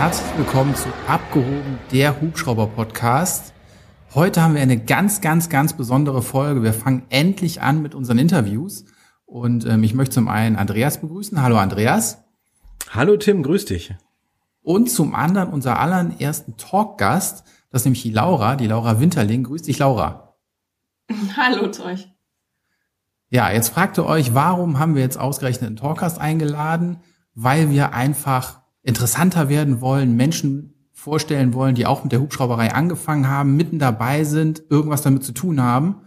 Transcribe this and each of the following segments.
Herzlich willkommen zu Abgehoben, der Hubschrauber-Podcast. Heute haben wir eine ganz, ganz, ganz besondere Folge. Wir fangen endlich an mit unseren Interviews. Und ähm, ich möchte zum einen Andreas begrüßen. Hallo Andreas. Hallo Tim, grüß dich. Und zum anderen unser allerersten Talkgast, das ist nämlich die Laura, die Laura Winterling. Grüß dich, Laura. Hallo zu euch. Ja, jetzt fragt ihr euch, warum haben wir jetzt ausgerechnet einen Talkgast eingeladen? Weil wir einfach interessanter werden wollen, Menschen vorstellen wollen, die auch mit der Hubschrauberei angefangen haben, mitten dabei sind, irgendwas damit zu tun haben.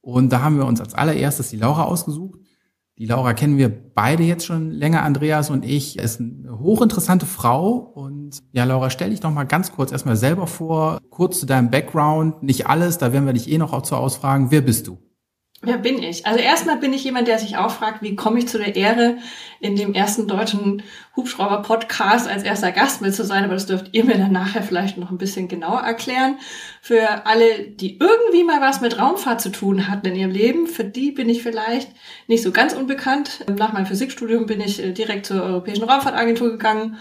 Und da haben wir uns als allererstes die Laura ausgesucht. Die Laura kennen wir beide jetzt schon länger, Andreas und ich. Ist eine hochinteressante Frau. Und ja, Laura, stell dich doch mal ganz kurz erstmal selber vor, kurz zu deinem Background. Nicht alles, da werden wir dich eh noch zu ausfragen. Wer bist du? Wer bin ich? Also erstmal bin ich jemand, der sich auch fragt, wie komme ich zu der Ehre, in dem ersten deutschen Hubschrauber-Podcast als erster Gast mit zu sein. Aber das dürft ihr mir dann nachher vielleicht noch ein bisschen genauer erklären. Für alle, die irgendwie mal was mit Raumfahrt zu tun hatten in ihrem Leben, für die bin ich vielleicht nicht so ganz unbekannt. Nach meinem Physikstudium bin ich äh, direkt zur Europäischen Raumfahrtagentur gegangen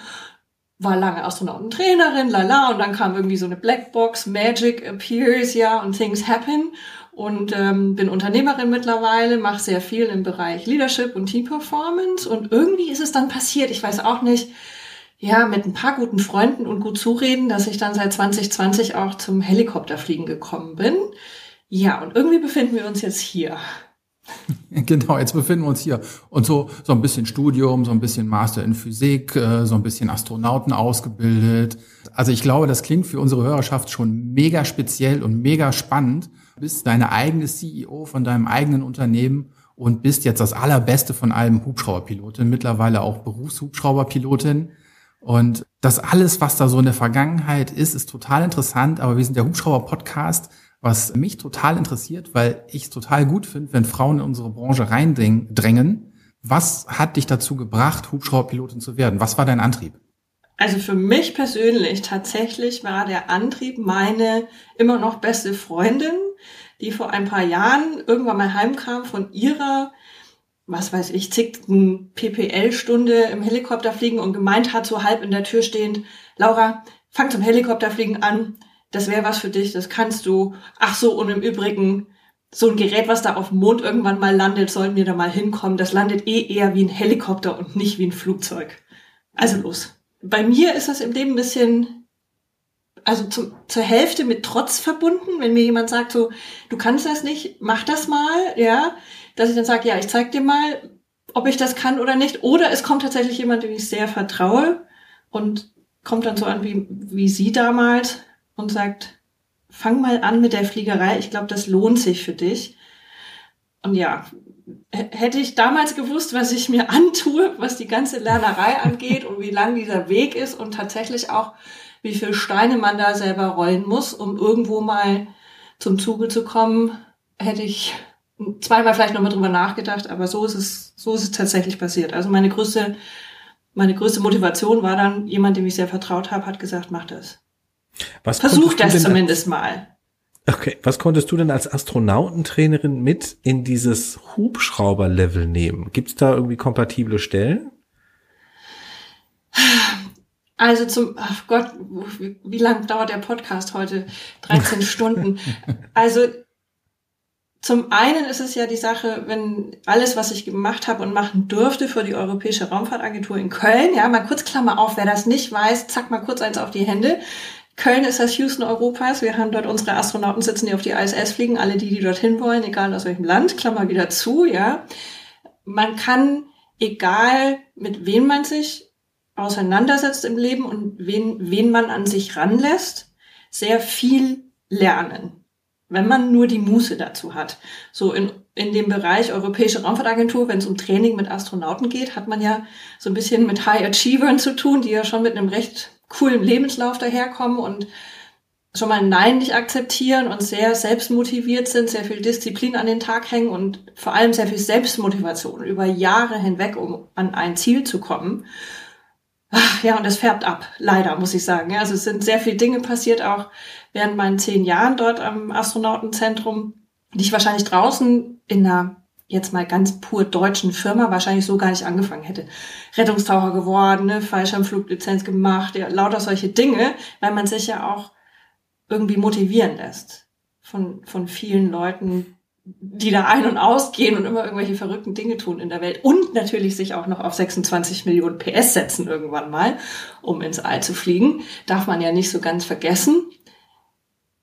war lange Astronautentrainerin, lala, und dann kam irgendwie so eine Blackbox, Magic appears, ja, und things happen und ähm, bin Unternehmerin mittlerweile, mache sehr viel im Bereich Leadership und Team Performance und irgendwie ist es dann passiert, ich weiß auch nicht, ja, mit ein paar guten Freunden und gut zureden, dass ich dann seit 2020 auch zum Helikopterfliegen gekommen bin. Ja, und irgendwie befinden wir uns jetzt hier. Genau, jetzt befinden wir uns hier. Und so, so ein bisschen Studium, so ein bisschen Master in Physik, äh, so ein bisschen Astronauten ausgebildet. Also ich glaube, das klingt für unsere Hörerschaft schon mega speziell und mega spannend bist deine eigene CEO von deinem eigenen Unternehmen und bist jetzt das allerbeste von allem Hubschrauberpilotin, mittlerweile auch Berufshubschrauberpilotin. Und das alles, was da so in der Vergangenheit ist, ist total interessant, aber wir sind der Hubschrauber-Podcast, was mich total interessiert, weil ich es total gut finde, wenn Frauen in unsere Branche reindrängen. Was hat dich dazu gebracht, Hubschrauberpilotin zu werden? Was war dein Antrieb? Also für mich persönlich tatsächlich war der Antrieb meine immer noch beste Freundin, die vor ein paar Jahren irgendwann mal heimkam von ihrer, was weiß ich, zigten PPL-Stunde im Helikopterfliegen und gemeint hat, so halb in der Tür stehend, Laura, fang zum Helikopterfliegen an, das wäre was für dich, das kannst du. Ach so, und im Übrigen, so ein Gerät, was da auf dem Mond irgendwann mal landet, sollten wir da mal hinkommen. Das landet eh eher wie ein Helikopter und nicht wie ein Flugzeug. Also los bei mir ist das im Leben ein bisschen, also zum, zur Hälfte mit Trotz verbunden, wenn mir jemand sagt so, du kannst das nicht, mach das mal, ja, dass ich dann sage, ja, ich zeig dir mal, ob ich das kann oder nicht. Oder es kommt tatsächlich jemand, dem ich sehr vertraue und kommt dann so an wie, wie sie damals und sagt, fang mal an mit der Fliegerei, ich glaube, das lohnt sich für dich. Und ja, hätte ich damals gewusst, was ich mir antue, was die ganze Lernerei angeht und wie lang dieser Weg ist und tatsächlich auch, wie viele Steine man da selber rollen muss, um irgendwo mal zum Zuge zu kommen, hätte ich zweimal vielleicht nochmal drüber nachgedacht, aber so ist es, so ist es tatsächlich passiert. Also meine größte, meine größte Motivation war dann, jemand, dem ich sehr vertraut habe, hat gesagt, mach das. Was Versuch das zumindest mal. Okay, was konntest du denn als Astronautentrainerin mit in dieses Hubschrauber-Level nehmen? Gibt es da irgendwie kompatible Stellen? Also zum, ach Gott, wie, wie lang dauert der Podcast heute? 13 Stunden. Also zum einen ist es ja die Sache, wenn alles, was ich gemacht habe und machen durfte für die Europäische Raumfahrtagentur in Köln, ja, mal kurz Klammer auf, wer das nicht weiß, zack mal kurz eins auf die Hände. Köln ist das Houston Europas. Wir haben dort unsere Astronauten sitzen, die auf die ISS fliegen. Alle die, die dorthin wollen, egal aus welchem Land, Klammer wieder zu, ja. Man kann, egal mit wem man sich auseinandersetzt im Leben und wen, wen man an sich ranlässt, sehr viel lernen. Wenn man nur die Muße dazu hat. So in, in dem Bereich Europäische Raumfahrtagentur, wenn es um Training mit Astronauten geht, hat man ja so ein bisschen mit High Achievern zu tun, die ja schon mit einem recht coolen Lebenslauf daherkommen und schon mal Nein nicht akzeptieren und sehr selbstmotiviert sind, sehr viel Disziplin an den Tag hängen und vor allem sehr viel Selbstmotivation über Jahre hinweg, um an ein Ziel zu kommen. Ja, und das färbt ab, leider, muss ich sagen. Also es sind sehr viele Dinge passiert, auch während meinen zehn Jahren dort am Astronautenzentrum, die ich wahrscheinlich draußen in einer jetzt mal ganz pur deutschen Firma wahrscheinlich so gar nicht angefangen hätte. Rettungstaucher geworden, ne, Fallschirmfluglizenz gemacht, ja, lauter solche Dinge, weil man sich ja auch irgendwie motivieren lässt von, von vielen Leuten, die da ein- und ausgehen und immer irgendwelche verrückten Dinge tun in der Welt und natürlich sich auch noch auf 26 Millionen PS setzen irgendwann mal, um ins All zu fliegen. Darf man ja nicht so ganz vergessen.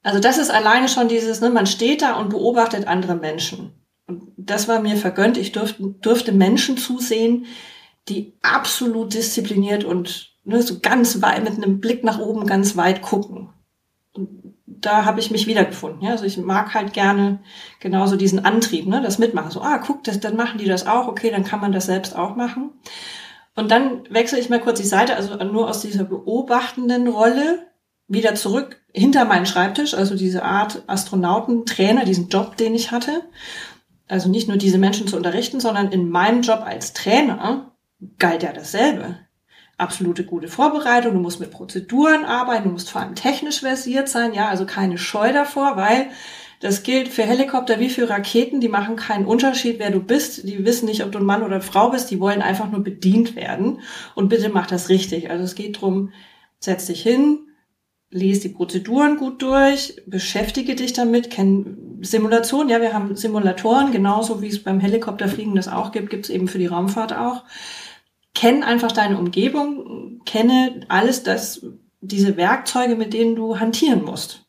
Also das ist alleine schon dieses, ne, man steht da und beobachtet andere Menschen. Und das war mir vergönnt. Ich durfte, durfte Menschen zusehen, die absolut diszipliniert und ne, so ganz weit, mit einem Blick nach oben ganz weit gucken. Und da habe ich mich wiedergefunden. Ja? Also ich mag halt gerne genauso diesen Antrieb, ne? das Mitmachen. So, ah, guck, das, dann machen die das auch, okay, dann kann man das selbst auch machen. Und dann wechsle ich mal kurz die Seite, also nur aus dieser beobachtenden Rolle wieder zurück hinter meinen Schreibtisch, also diese Art Astronautentrainer, diesen Job, den ich hatte. Also nicht nur diese Menschen zu unterrichten, sondern in meinem Job als Trainer galt ja dasselbe. Absolute gute Vorbereitung, du musst mit Prozeduren arbeiten, du musst vor allem technisch versiert sein, ja, also keine Scheu davor, weil das gilt für Helikopter wie für Raketen, die machen keinen Unterschied, wer du bist. Die wissen nicht, ob du ein Mann oder Frau bist, die wollen einfach nur bedient werden. Und bitte mach das richtig. Also es geht drum, setz dich hin, lese die Prozeduren gut durch, beschäftige dich damit, kenn Simulation, ja, wir haben Simulatoren, genauso wie es beim Helikopterfliegen das auch gibt, gibt es eben für die Raumfahrt auch. Kenn einfach deine Umgebung, kenne alles das, diese Werkzeuge, mit denen du hantieren musst.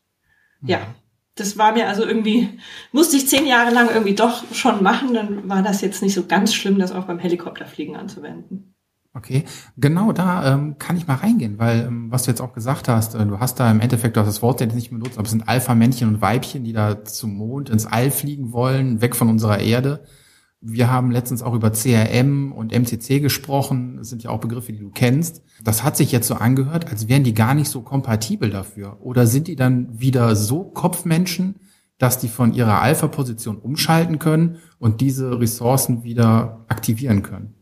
Ja, das war mir also irgendwie, musste ich zehn Jahre lang irgendwie doch schon machen, dann war das jetzt nicht so ganz schlimm, das auch beim Helikopterfliegen anzuwenden. Okay, genau da ähm, kann ich mal reingehen, weil ähm, was du jetzt auch gesagt hast, äh, du hast da im Endeffekt, du hast das Wort jetzt nicht benutzt, aber es sind Alpha-Männchen und Weibchen, die da zum Mond, ins All fliegen wollen, weg von unserer Erde. Wir haben letztens auch über CRM und MCC gesprochen. Das sind ja auch Begriffe, die du kennst. Das hat sich jetzt so angehört, als wären die gar nicht so kompatibel dafür. Oder sind die dann wieder so Kopfmenschen, dass die von ihrer Alpha-Position umschalten können und diese Ressourcen wieder aktivieren können?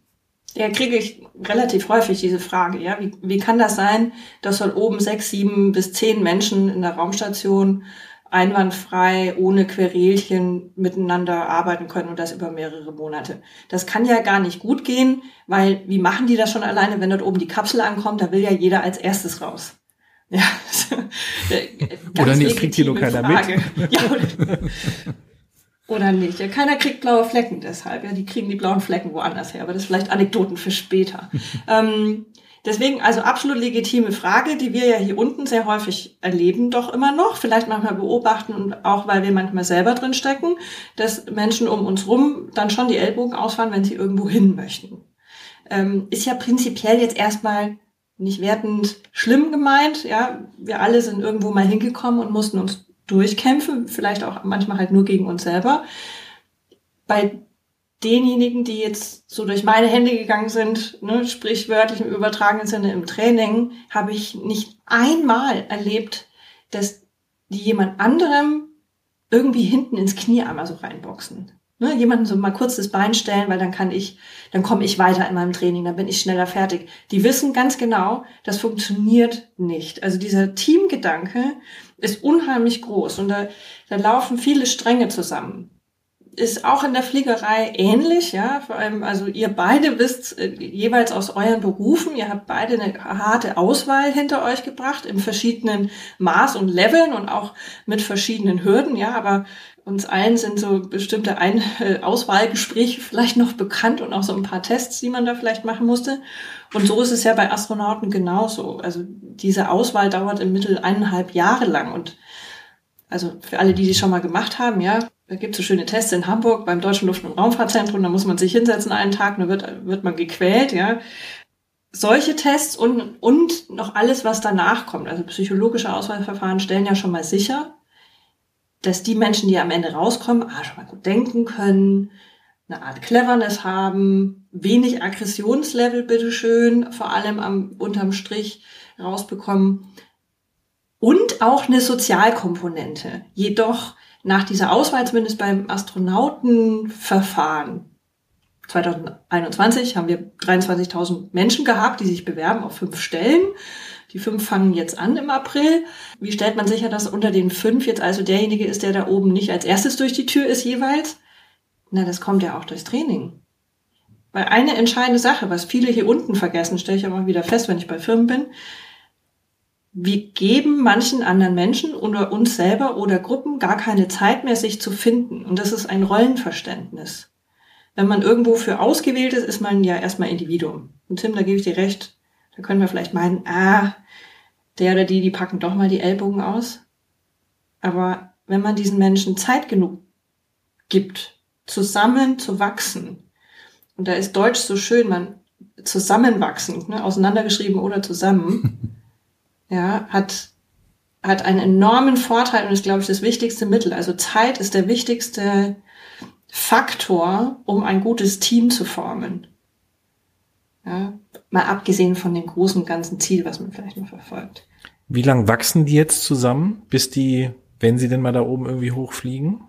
Ja, kriege ich relativ häufig diese Frage, ja. Wie, wie kann das sein, dass von oben sechs, sieben bis zehn Menschen in der Raumstation einwandfrei, ohne Querelchen miteinander arbeiten können und das über mehrere Monate. Das kann ja gar nicht gut gehen, weil wie machen die das schon alleine, wenn dort oben die Kapsel ankommt, da will ja jeder als erstes raus. Ja, oder nicht, kriegt hier nur keiner Frage. mit. Ja, oder, oder nicht. Ja, keiner kriegt blaue Flecken deshalb. Ja, die kriegen die blauen Flecken woanders her, aber das ist vielleicht Anekdoten für später. ähm, Deswegen also absolut legitime Frage, die wir ja hier unten sehr häufig erleben, doch immer noch, vielleicht manchmal beobachten und auch weil wir manchmal selber drin stecken, dass Menschen um uns rum dann schon die Ellbogen ausfahren, wenn sie irgendwo hin möchten. Ähm, ist ja prinzipiell jetzt erstmal nicht wertend schlimm gemeint, ja. Wir alle sind irgendwo mal hingekommen und mussten uns durchkämpfen, vielleicht auch manchmal halt nur gegen uns selber. Bei denjenigen, die jetzt so durch meine Hände gegangen sind, ne, sprichwörtlich im übertragenen Sinne im Training, habe ich nicht einmal erlebt, dass die jemand anderem irgendwie hinten ins Knie einmal so reinboxen. Ne, jemanden so mal kurz das Bein stellen, weil dann kann ich, dann komme ich weiter in meinem Training, dann bin ich schneller fertig. Die wissen ganz genau, das funktioniert nicht. Also dieser Teamgedanke ist unheimlich groß und da, da laufen viele Stränge zusammen ist auch in der Fliegerei ähnlich, ja. Vor allem, also ihr beide wisst äh, jeweils aus euren Berufen, ihr habt beide eine harte Auswahl hinter euch gebracht in verschiedenen Maß und Leveln und auch mit verschiedenen Hürden, ja. Aber uns allen sind so bestimmte Ein äh, Auswahlgespräche vielleicht noch bekannt und auch so ein paar Tests, die man da vielleicht machen musste. Und so ist es ja bei Astronauten genauso. Also diese Auswahl dauert im Mittel eineinhalb Jahre lang und also für alle, die die schon mal gemacht haben, ja, da gibt es so schöne Tests in Hamburg beim Deutschen Luft- und Raumfahrtzentrum, da muss man sich hinsetzen einen Tag, dann wird, wird man gequält, ja. Solche Tests und, und noch alles, was danach kommt, also psychologische Auswahlverfahren stellen ja schon mal sicher, dass die Menschen, die am Ende rauskommen, ah, schon mal gut denken können, eine Art Cleverness haben, wenig Aggressionslevel, bitteschön, vor allem am, unterm Strich rausbekommen und auch eine Sozialkomponente. Jedoch nach dieser Auswahl, zumindest beim Astronautenverfahren 2021, haben wir 23.000 Menschen gehabt, die sich bewerben auf fünf Stellen. Die fünf fangen jetzt an im April. Wie stellt man sicher, dass unter den fünf jetzt also derjenige ist, der da oben nicht als erstes durch die Tür ist jeweils? Na, das kommt ja auch durchs Training. Weil eine entscheidende Sache, was viele hier unten vergessen, stelle ich aber wieder fest, wenn ich bei Firmen bin, wir geben manchen anderen Menschen oder uns selber oder Gruppen gar keine Zeit mehr, sich zu finden. Und das ist ein Rollenverständnis. Wenn man irgendwo für ausgewählt ist, ist man ja erstmal Individuum. Und Tim, da gebe ich dir recht. Da können wir vielleicht meinen, ah, der oder die, die packen doch mal die Ellbogen aus. Aber wenn man diesen Menschen Zeit genug gibt, zusammen zu wachsen, und da ist Deutsch so schön, man zusammenwachsen, ne, auseinandergeschrieben oder zusammen, ja, hat, hat einen enormen Vorteil und ist, glaube ich, das wichtigste Mittel. Also Zeit ist der wichtigste Faktor, um ein gutes Team zu formen. Ja, mal abgesehen von dem großen ganzen Ziel, was man vielleicht noch verfolgt. Wie lang wachsen die jetzt zusammen, bis die, wenn sie denn mal da oben irgendwie hochfliegen?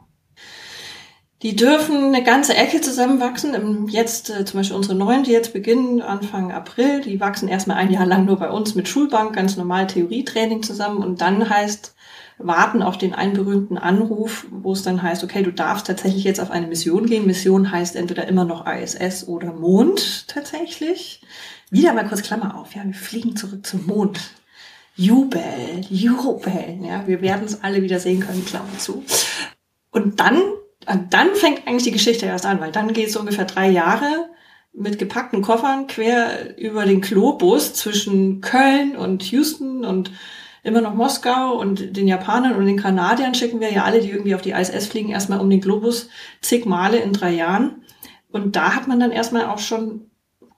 Die dürfen eine ganze Ecke zusammenwachsen. Jetzt äh, zum Beispiel unsere neuen, die jetzt beginnen Anfang April, die wachsen erstmal ein Jahr lang nur bei uns mit Schulbank, ganz normal Theorietraining zusammen und dann heißt warten auf den einen berühmten Anruf, wo es dann heißt, okay, du darfst tatsächlich jetzt auf eine Mission gehen. Mission heißt entweder immer noch ISS oder Mond tatsächlich. Wieder mal kurz Klammer auf, ja, wir fliegen zurück zum Mond. Jubel, Jubel, ja, wir werden es alle wieder sehen können, Klammer zu. Und dann und dann fängt eigentlich die Geschichte erst an, weil dann geht es ungefähr drei Jahre mit gepackten Koffern quer über den Globus zwischen Köln und Houston und immer noch Moskau und den Japanern und den Kanadiern schicken wir ja alle, die irgendwie auf die ISS fliegen, erstmal um den Globus zig Male in drei Jahren. Und da hat man dann erstmal auch schon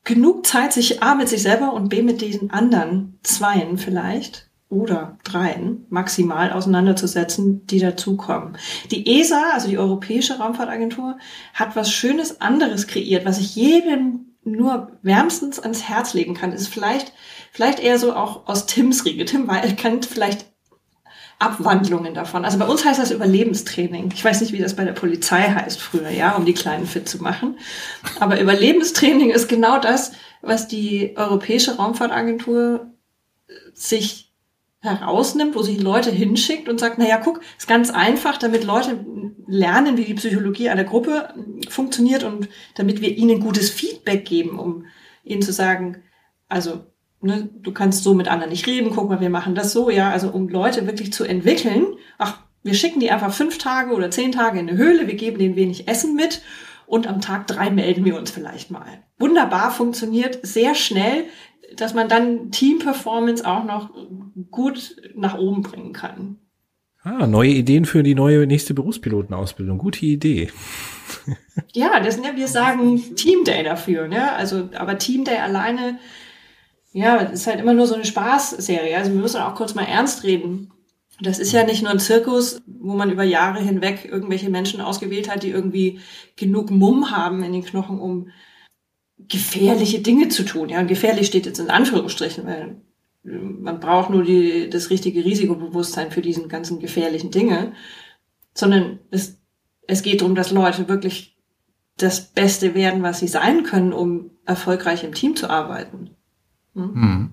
genug Zeit, sich A mit sich selber und B mit diesen anderen Zweien vielleicht oder dreien maximal auseinanderzusetzen, die dazukommen. Die ESA, also die Europäische Raumfahrtagentur, hat was Schönes anderes kreiert, was ich jedem nur wärmstens ans Herz legen kann. Ist vielleicht, vielleicht eher so auch aus Tims Riege. Tim kennt vielleicht Abwandlungen davon. Also bei uns heißt das Überlebenstraining. Ich weiß nicht, wie das bei der Polizei heißt früher, ja, um die Kleinen fit zu machen. Aber Überlebenstraining ist genau das, was die Europäische Raumfahrtagentur sich herausnimmt, wo sich Leute hinschickt und sagt, naja, guck, ist ganz einfach, damit Leute lernen, wie die Psychologie einer Gruppe funktioniert und damit wir ihnen gutes Feedback geben, um ihnen zu sagen, also, ne, du kannst so mit anderen nicht reden, guck mal, wir machen das so, ja, also um Leute wirklich zu entwickeln, ach, wir schicken die einfach fünf Tage oder zehn Tage in eine Höhle, wir geben denen wenig Essen mit und am Tag drei melden wir uns vielleicht mal. Wunderbar funktioniert, sehr schnell, dass man dann Team-Performance auch noch gut nach oben bringen kann. Ah, neue Ideen für die neue nächste Berufspilotenausbildung. Gute Idee. ja, das, ne, wir sagen Team Day dafür, ne? Also, aber Team Day alleine, ja, ist halt immer nur so eine Spaßserie. Also wir müssen auch kurz mal ernst reden. Das ist ja nicht nur ein Zirkus, wo man über Jahre hinweg irgendwelche Menschen ausgewählt hat, die irgendwie genug Mumm haben in den Knochen, um gefährliche Dinge zu tun. Ja, gefährlich steht jetzt in Anführungsstrichen, weil man braucht nur die, das richtige Risikobewusstsein für diesen ganzen gefährlichen Dinge, sondern es, es geht darum, dass Leute wirklich das Beste werden, was sie sein können, um erfolgreich im Team zu arbeiten. Hm? Hm.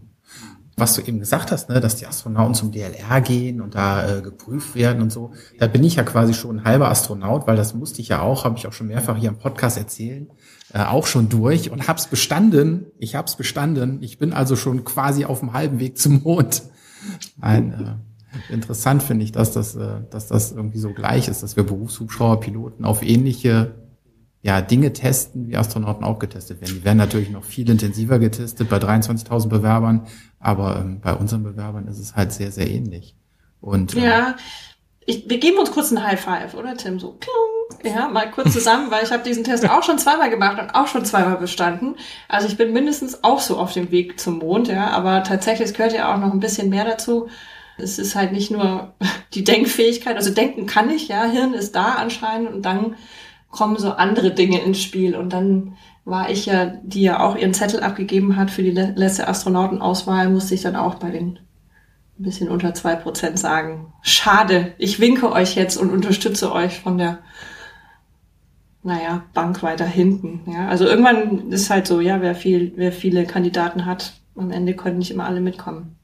Was du eben gesagt hast, ne, dass die Astronauten zum DLR gehen und da äh, geprüft werden und so, da bin ich ja quasi schon ein halber Astronaut, weil das musste ich ja auch, habe ich auch schon mehrfach hier im Podcast erzählen äh, auch schon durch und hab's bestanden. Ich hab's bestanden. Ich bin also schon quasi auf dem halben Weg zum Mond. Ein, äh, interessant finde ich, dass das, äh, dass das irgendwie so gleich ist, dass wir Berufshubschrauberpiloten auf ähnliche ja, Dinge testen, wie Astronauten auch getestet werden. Die werden natürlich noch viel intensiver getestet bei 23.000 Bewerbern, aber ähm, bei unseren Bewerbern ist es halt sehr, sehr ähnlich. Und, ähm, ja, ich, wir geben uns kurz ein High Five, oder Tim? So, klung. Ja, mal kurz zusammen, weil ich habe diesen Test auch schon zweimal gemacht und auch schon zweimal bestanden. Also ich bin mindestens auch so auf dem Weg zum Mond, ja, aber tatsächlich es gehört ja auch noch ein bisschen mehr dazu. Es ist halt nicht nur die Denkfähigkeit, also denken kann ich, ja, Hirn ist da anscheinend und dann kommen so andere Dinge ins Spiel und dann war ich ja, die ja auch ihren Zettel abgegeben hat für die letzte Astronautenauswahl, musste ich dann auch bei den ein bisschen unter zwei Prozent sagen. Schade, ich winke euch jetzt und unterstütze euch von der naja, Bank weiter hinten. Ja, also irgendwann ist halt so, ja, wer viel, wer viele Kandidaten hat, am Ende können nicht immer alle mitkommen.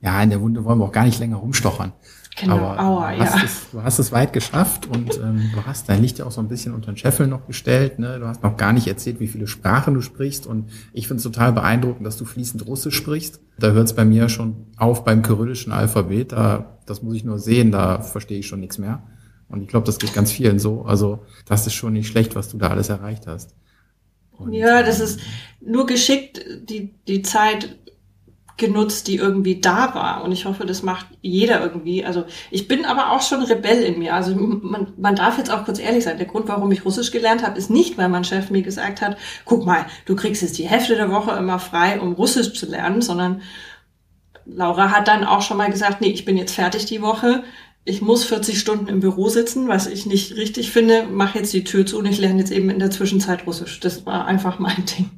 Ja, in der Wunde wollen wir auch gar nicht länger rumstochern. Genau, Aber Aua, du, hast ja. es, du hast es weit geschafft und ähm, du hast dein Licht ja auch so ein bisschen unter den Scheffel noch gestellt. Ne? Du hast noch gar nicht erzählt, wie viele Sprachen du sprichst. Und ich finde es total beeindruckend, dass du fließend Russisch sprichst. Da hört es bei mir schon auf beim kyrillischen Alphabet. Da, das muss ich nur sehen, da verstehe ich schon nichts mehr. Und ich glaube, das geht ganz vielen so. Also das ist schon nicht schlecht, was du da alles erreicht hast. Und, ja, das ist nur geschickt, die, die Zeit genutzt, die irgendwie da war. Und ich hoffe, das macht jeder irgendwie. Also ich bin aber auch schon Rebell in mir. Also man, man darf jetzt auch kurz ehrlich sein. Der Grund, warum ich Russisch gelernt habe, ist nicht, weil mein Chef mir gesagt hat, guck mal, du kriegst jetzt die Hälfte der Woche immer frei, um Russisch zu lernen, sondern Laura hat dann auch schon mal gesagt, nee, ich bin jetzt fertig die Woche. Ich muss 40 Stunden im Büro sitzen, was ich nicht richtig finde. Mach jetzt die Tür zu und ich lerne jetzt eben in der Zwischenzeit Russisch. Das war einfach mein Ding.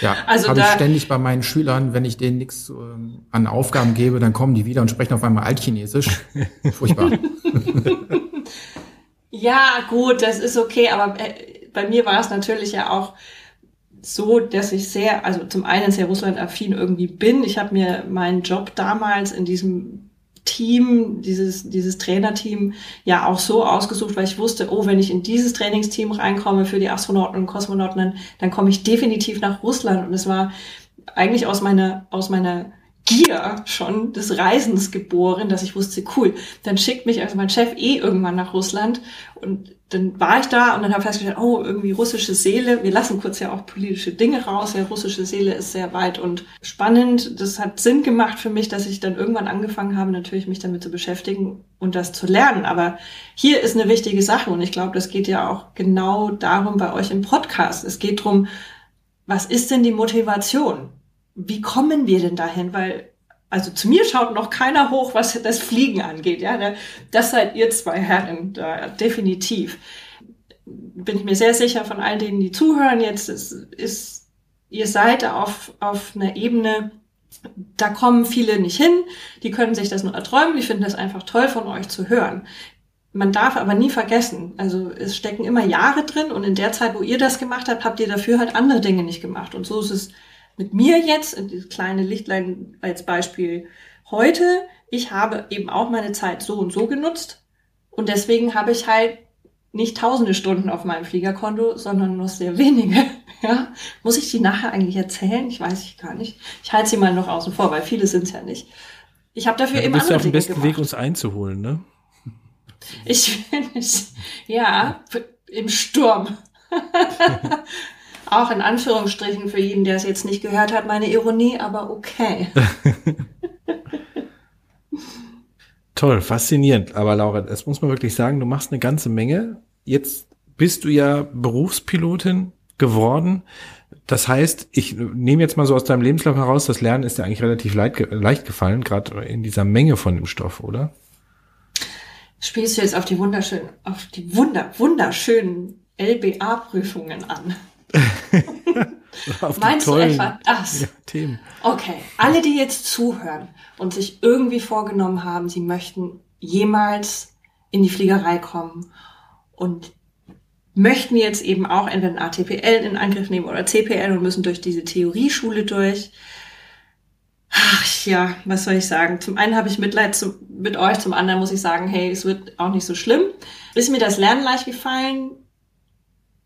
Ja, also habe ich ständig bei meinen Schülern, wenn ich denen nichts ähm, an Aufgaben gebe, dann kommen die wieder und sprechen auf einmal Altchinesisch. Furchtbar. ja, gut, das ist okay, aber äh, bei mir war es natürlich ja auch so, dass ich sehr, also zum einen sehr russlandaffin irgendwie bin. Ich habe mir meinen Job damals in diesem Team, dieses, dieses Trainerteam ja auch so ausgesucht, weil ich wusste, oh, wenn ich in dieses Trainingsteam reinkomme für die Astronauten und Kosmonauten, dann komme ich definitiv nach Russland. Und es war eigentlich aus meiner, aus meiner Gier schon des Reisens geboren, dass ich wusste, cool, dann schickt mich also mein Chef eh irgendwann nach Russland und dann war ich da und dann habe ich festgestellt, oh, irgendwie russische Seele. Wir lassen kurz ja auch politische Dinge raus. Ja, russische Seele ist sehr weit und spannend. Das hat Sinn gemacht für mich, dass ich dann irgendwann angefangen habe, natürlich mich damit zu beschäftigen und das zu lernen. Aber hier ist eine wichtige Sache und ich glaube, das geht ja auch genau darum bei euch im Podcast. Es geht drum, was ist denn die Motivation? Wie kommen wir denn dahin? Weil also zu mir schaut noch keiner hoch, was das Fliegen angeht. Ja, das seid ihr zwei Herren, da, definitiv. Bin ich mir sehr sicher von all denen, die zuhören jetzt, ist, ist ihr seid auf, auf einer Ebene, da kommen viele nicht hin, die können sich das nur erträumen, die finden das einfach toll von euch zu hören. Man darf aber nie vergessen, also es stecken immer Jahre drin und in der Zeit, wo ihr das gemacht habt, habt ihr dafür halt andere Dinge nicht gemacht. Und so ist es mit mir jetzt, dieses kleine Lichtlein als Beispiel heute, ich habe eben auch meine Zeit so und so genutzt und deswegen habe ich halt nicht tausende Stunden auf meinem Fliegerkonto, sondern nur sehr wenige. Ja, muss ich die nachher eigentlich erzählen? Ich weiß ich gar nicht. Ich halte sie mal noch außen vor, weil viele sind es ja nicht. Ich habe dafür ja, eben bist andere du auf dem besten gemacht. Weg, uns einzuholen, ne? Ich bin, ja, im Sturm. Auch in Anführungsstrichen für jeden, der es jetzt nicht gehört hat, meine Ironie, aber okay. Toll, faszinierend. Aber Laura, das muss man wirklich sagen, du machst eine ganze Menge. Jetzt bist du ja Berufspilotin geworden. Das heißt, ich nehme jetzt mal so aus deinem Lebenslauf heraus, das Lernen ist ja eigentlich relativ leicht, gefallen, gerade in dieser Menge von dem Stoff, oder? Spielst du jetzt auf die wunderschönen, auf die wunder, wunderschönen LBA-Prüfungen an? Meinst du etwa das? Ja, Themen. Okay, alle, die jetzt zuhören und sich irgendwie vorgenommen haben, sie möchten jemals in die Fliegerei kommen und möchten jetzt eben auch entweder ein ATPL in Angriff nehmen oder CPL und müssen durch diese Theorieschule durch. Ach ja, was soll ich sagen? Zum einen habe ich Mitleid zu, mit euch, zum anderen muss ich sagen, hey, es wird auch nicht so schlimm. Ist mir das Lernen leicht gefallen?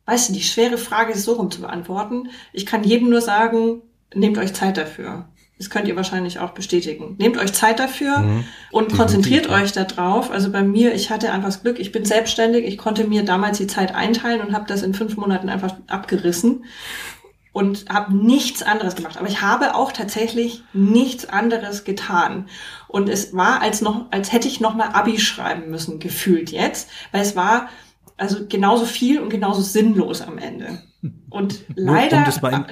Weißt du, die schwere Frage ist so rum zu beantworten. Ich kann jedem nur sagen, nehmt euch Zeit dafür. Das könnt ihr wahrscheinlich auch bestätigen. Nehmt euch Zeit dafür mhm. und konzentriert euch darauf. Also bei mir, ich hatte einfach das Glück, ich bin selbstständig, ich konnte mir damals die Zeit einteilen und habe das in fünf Monaten einfach abgerissen und habe nichts anderes gemacht. Aber ich habe auch tatsächlich nichts anderes getan. Und es war als noch, als hätte ich noch mal Abi schreiben müssen, gefühlt jetzt, weil es war also genauso viel und genauso sinnlos am Ende. Und leider. Um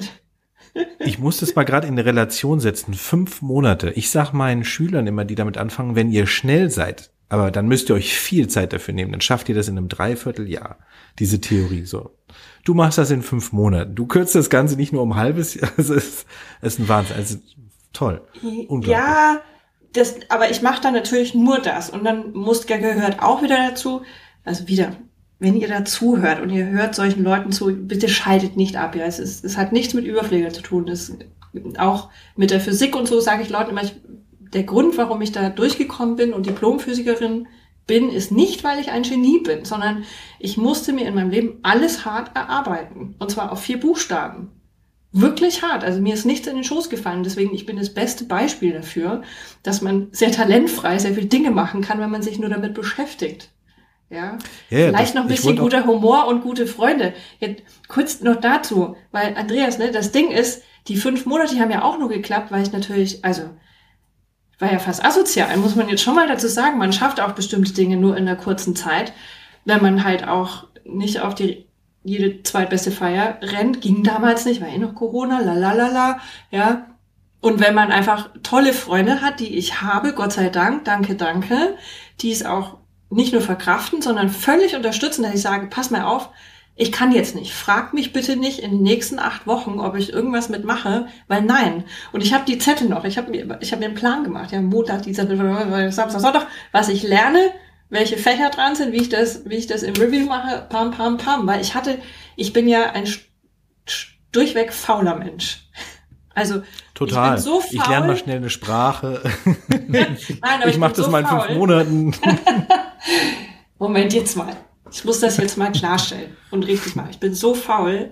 ich muss das mal gerade in eine Relation setzen. Fünf Monate. Ich sag meinen Schülern immer, die damit anfangen, wenn ihr schnell seid, aber dann müsst ihr euch viel Zeit dafür nehmen. Dann schafft ihr das in einem Dreivierteljahr. Diese Theorie so. Du machst das in fünf Monaten. Du kürzt das Ganze nicht nur um halbes Jahr. Es ist, es ist ein Wahnsinn. Also toll. Unglaublich. Ja, das, aber ich mache dann natürlich nur das. Und dann muss gehört auch wieder dazu, also wieder wenn ihr da zuhört und ihr hört solchen Leuten zu, bitte schaltet nicht ab. Ja, es, ist, es hat nichts mit Überpflege zu tun. Das, auch mit der Physik und so sage ich Leuten immer, ich, der Grund, warum ich da durchgekommen bin und Diplomphysikerin bin, ist nicht, weil ich ein Genie bin, sondern ich musste mir in meinem Leben alles hart erarbeiten. Und zwar auf vier Buchstaben. Wirklich hart. Also mir ist nichts in den Schoß gefallen. Deswegen, ich bin das beste Beispiel dafür, dass man sehr talentfrei sehr viele Dinge machen kann, wenn man sich nur damit beschäftigt. Ja, ja vielleicht das, noch ein bisschen guter Humor und gute Freunde. Jetzt kurz noch dazu, weil Andreas, ne, das Ding ist, die fünf Monate haben ja auch nur geklappt, weil ich natürlich, also war ja fast asozial, muss man jetzt schon mal dazu sagen. Man schafft auch bestimmte Dinge nur in einer kurzen Zeit, wenn man halt auch nicht auf die jede zweitbeste Feier rennt, ging damals nicht, war eh noch Corona, la la la la, ja. Und wenn man einfach tolle Freunde hat, die ich habe, Gott sei Dank, danke, danke, die es auch nicht nur verkraften, sondern völlig unterstützen, dass ich sage, pass mal auf, ich kann jetzt nicht. Frag mich bitte nicht in den nächsten acht Wochen, ob ich irgendwas mitmache, weil nein. Und ich habe die Zettel noch. Ich habe mir, ich hab mir einen Plan gemacht. Ja, Montag, Dienstag, Samstag, Sonntag, was ich lerne, welche Fächer dran sind, wie ich das, wie ich das im Review mache, pam, pam, pam. Weil ich hatte, ich bin ja ein durchweg fauler Mensch. Also total. Ich, so ich lerne mal schnell eine Sprache. Nein, ich, ich mache das so mal in fünf Monaten. Moment jetzt mal. Ich muss das jetzt mal klarstellen und richtig machen. Ich bin so faul,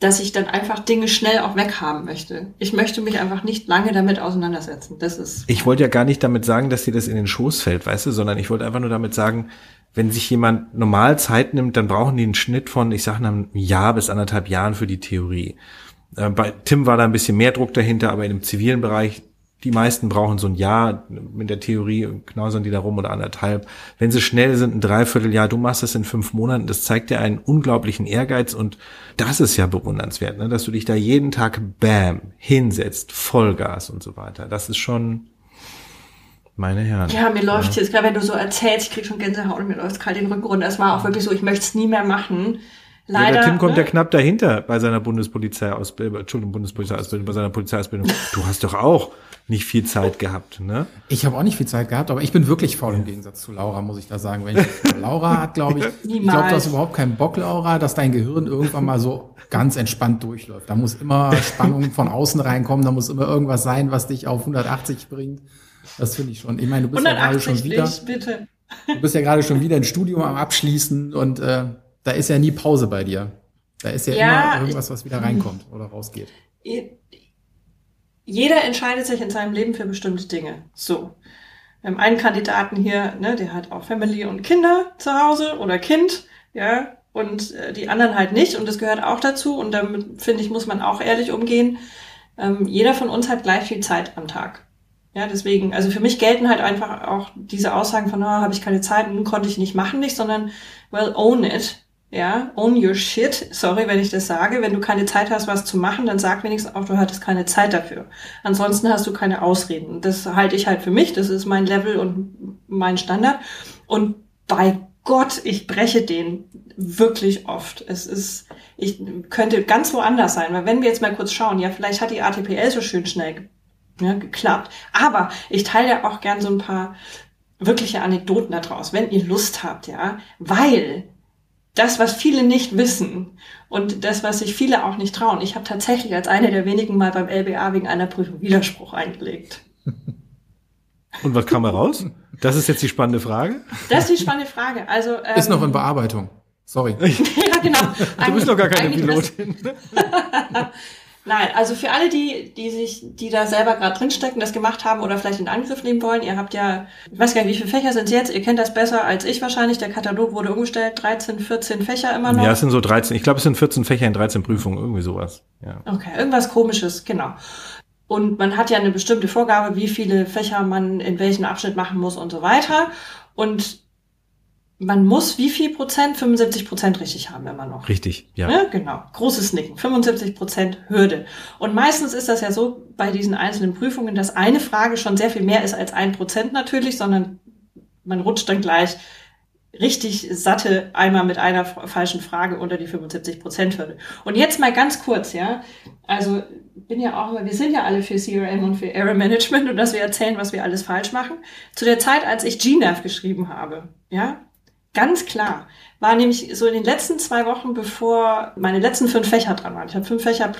dass ich dann einfach Dinge schnell auch weghaben möchte. Ich möchte mich einfach nicht lange damit auseinandersetzen. Das ist. Ich wollte ja gar nicht damit sagen, dass dir das in den Schoß fällt, weißt du, sondern ich wollte einfach nur damit sagen, wenn sich jemand normal Zeit nimmt, dann brauchen die einen Schnitt von, ich sage einem Jahr bis anderthalb Jahren für die Theorie. Äh, bei Tim war da ein bisschen mehr Druck dahinter, aber in dem zivilen Bereich die meisten brauchen so ein Jahr mit der Theorie und knausern die da rum oder anderthalb. Wenn sie schnell sind, ein Dreivierteljahr, du machst das in fünf Monaten, das zeigt dir einen unglaublichen Ehrgeiz und das ist ja bewundernswert, ne? dass du dich da jeden Tag bam hinsetzt, Vollgas und so weiter. Das ist schon, meine Herren. Ja, mir läuft ja. jetzt, gerade wenn du so erzählst, ich krieg schon Gänsehaut und mir läuft kalt den Rücken runter. Es war auch wirklich so, ich möchte es nie mehr machen. Leider, ja, der Tim kommt ne? ja knapp dahinter bei seiner Bundespolizeiausbildung, Entschuldigung, Bundespolizeiausbildung, bei seiner Polizeiausbildung. Du hast doch auch nicht viel Zeit gehabt, ne? Ich habe auch nicht viel Zeit gehabt, aber ich bin wirklich faul im Gegensatz zu Laura, muss ich da sagen. Wenn ich, Laura hat, glaube ich, Niemals. ich glaube, du hast überhaupt keinen Bock, Laura, dass dein Gehirn irgendwann mal so ganz entspannt durchläuft. Da muss immer Spannung von außen reinkommen, da muss immer irgendwas sein, was dich auf 180 bringt. Das finde ich schon. Ich meine, du bist ja gerade schon wieder. Bitte. Du bist ja gerade schon wieder ein Studium am Abschließen und äh, da ist ja nie Pause bei dir. Da ist ja, ja immer irgendwas, was wieder reinkommt oder rausgeht jeder entscheidet sich in seinem Leben für bestimmte Dinge. So. Wir haben einen Kandidaten hier, ne, der hat auch Family und Kinder zu Hause oder Kind, ja, und äh, die anderen halt nicht. Und das gehört auch dazu. Und damit, finde ich, muss man auch ehrlich umgehen. Ähm, jeder von uns hat gleich viel Zeit am Tag. Ja, deswegen, also für mich gelten halt einfach auch diese Aussagen von, oh, habe ich keine Zeit, konnte ich nicht machen, nicht, sondern, well, own it. Ja, own your shit. Sorry, wenn ich das sage. Wenn du keine Zeit hast, was zu machen, dann sag wenigstens auch, du hattest keine Zeit dafür. Ansonsten hast du keine Ausreden. Das halte ich halt für mich. Das ist mein Level und mein Standard. Und bei Gott, ich breche den wirklich oft. Es ist, ich könnte ganz woanders sein, weil wenn wir jetzt mal kurz schauen, ja, vielleicht hat die ATPL so schön schnell ja, geklappt. Aber ich teile ja auch gern so ein paar wirkliche Anekdoten daraus, wenn ihr Lust habt, ja, weil das, was viele nicht wissen und das, was sich viele auch nicht trauen. Ich habe tatsächlich als eine der wenigen mal beim LBA wegen einer Prüfung Widerspruch eingelegt. Und was kam heraus? Das ist jetzt die spannende Frage. Das ist die spannende Frage. Also ähm, ist noch in Bearbeitung. Sorry. ja, genau. Du bist noch gar keine Pilotin. Nein, also für alle, die, die sich, die da selber gerade drinstecken, das gemacht haben oder vielleicht in Angriff nehmen wollen, ihr habt ja, ich weiß gar nicht, wie viele Fächer sind es jetzt? Ihr kennt das besser als ich wahrscheinlich. Der Katalog wurde umgestellt, 13, 14 Fächer immer noch. Ja, es sind so 13, ich glaube, es sind 14 Fächer in 13 Prüfungen, irgendwie sowas. Ja. Okay, irgendwas komisches, genau. Und man hat ja eine bestimmte Vorgabe, wie viele Fächer man in welchem Abschnitt machen muss und so weiter. Und man muss wie viel Prozent? 75 Prozent richtig haben immer noch. Richtig, ja. ja. Genau. Großes Nicken. 75 Prozent Hürde. Und meistens ist das ja so bei diesen einzelnen Prüfungen, dass eine Frage schon sehr viel mehr ist als ein Prozent natürlich, sondern man rutscht dann gleich richtig satte einmal mit einer falschen Frage unter die 75 Prozent Hürde. Und jetzt mal ganz kurz, ja. Also bin ja auch immer, wir sind ja alle für CRM und für Error Management und dass wir erzählen, was wir alles falsch machen. Zu der Zeit, als ich GNAV geschrieben habe, ja, Ganz klar. War nämlich so in den letzten zwei Wochen, bevor meine letzten fünf Fächer dran waren. Ich habe fünf Fächer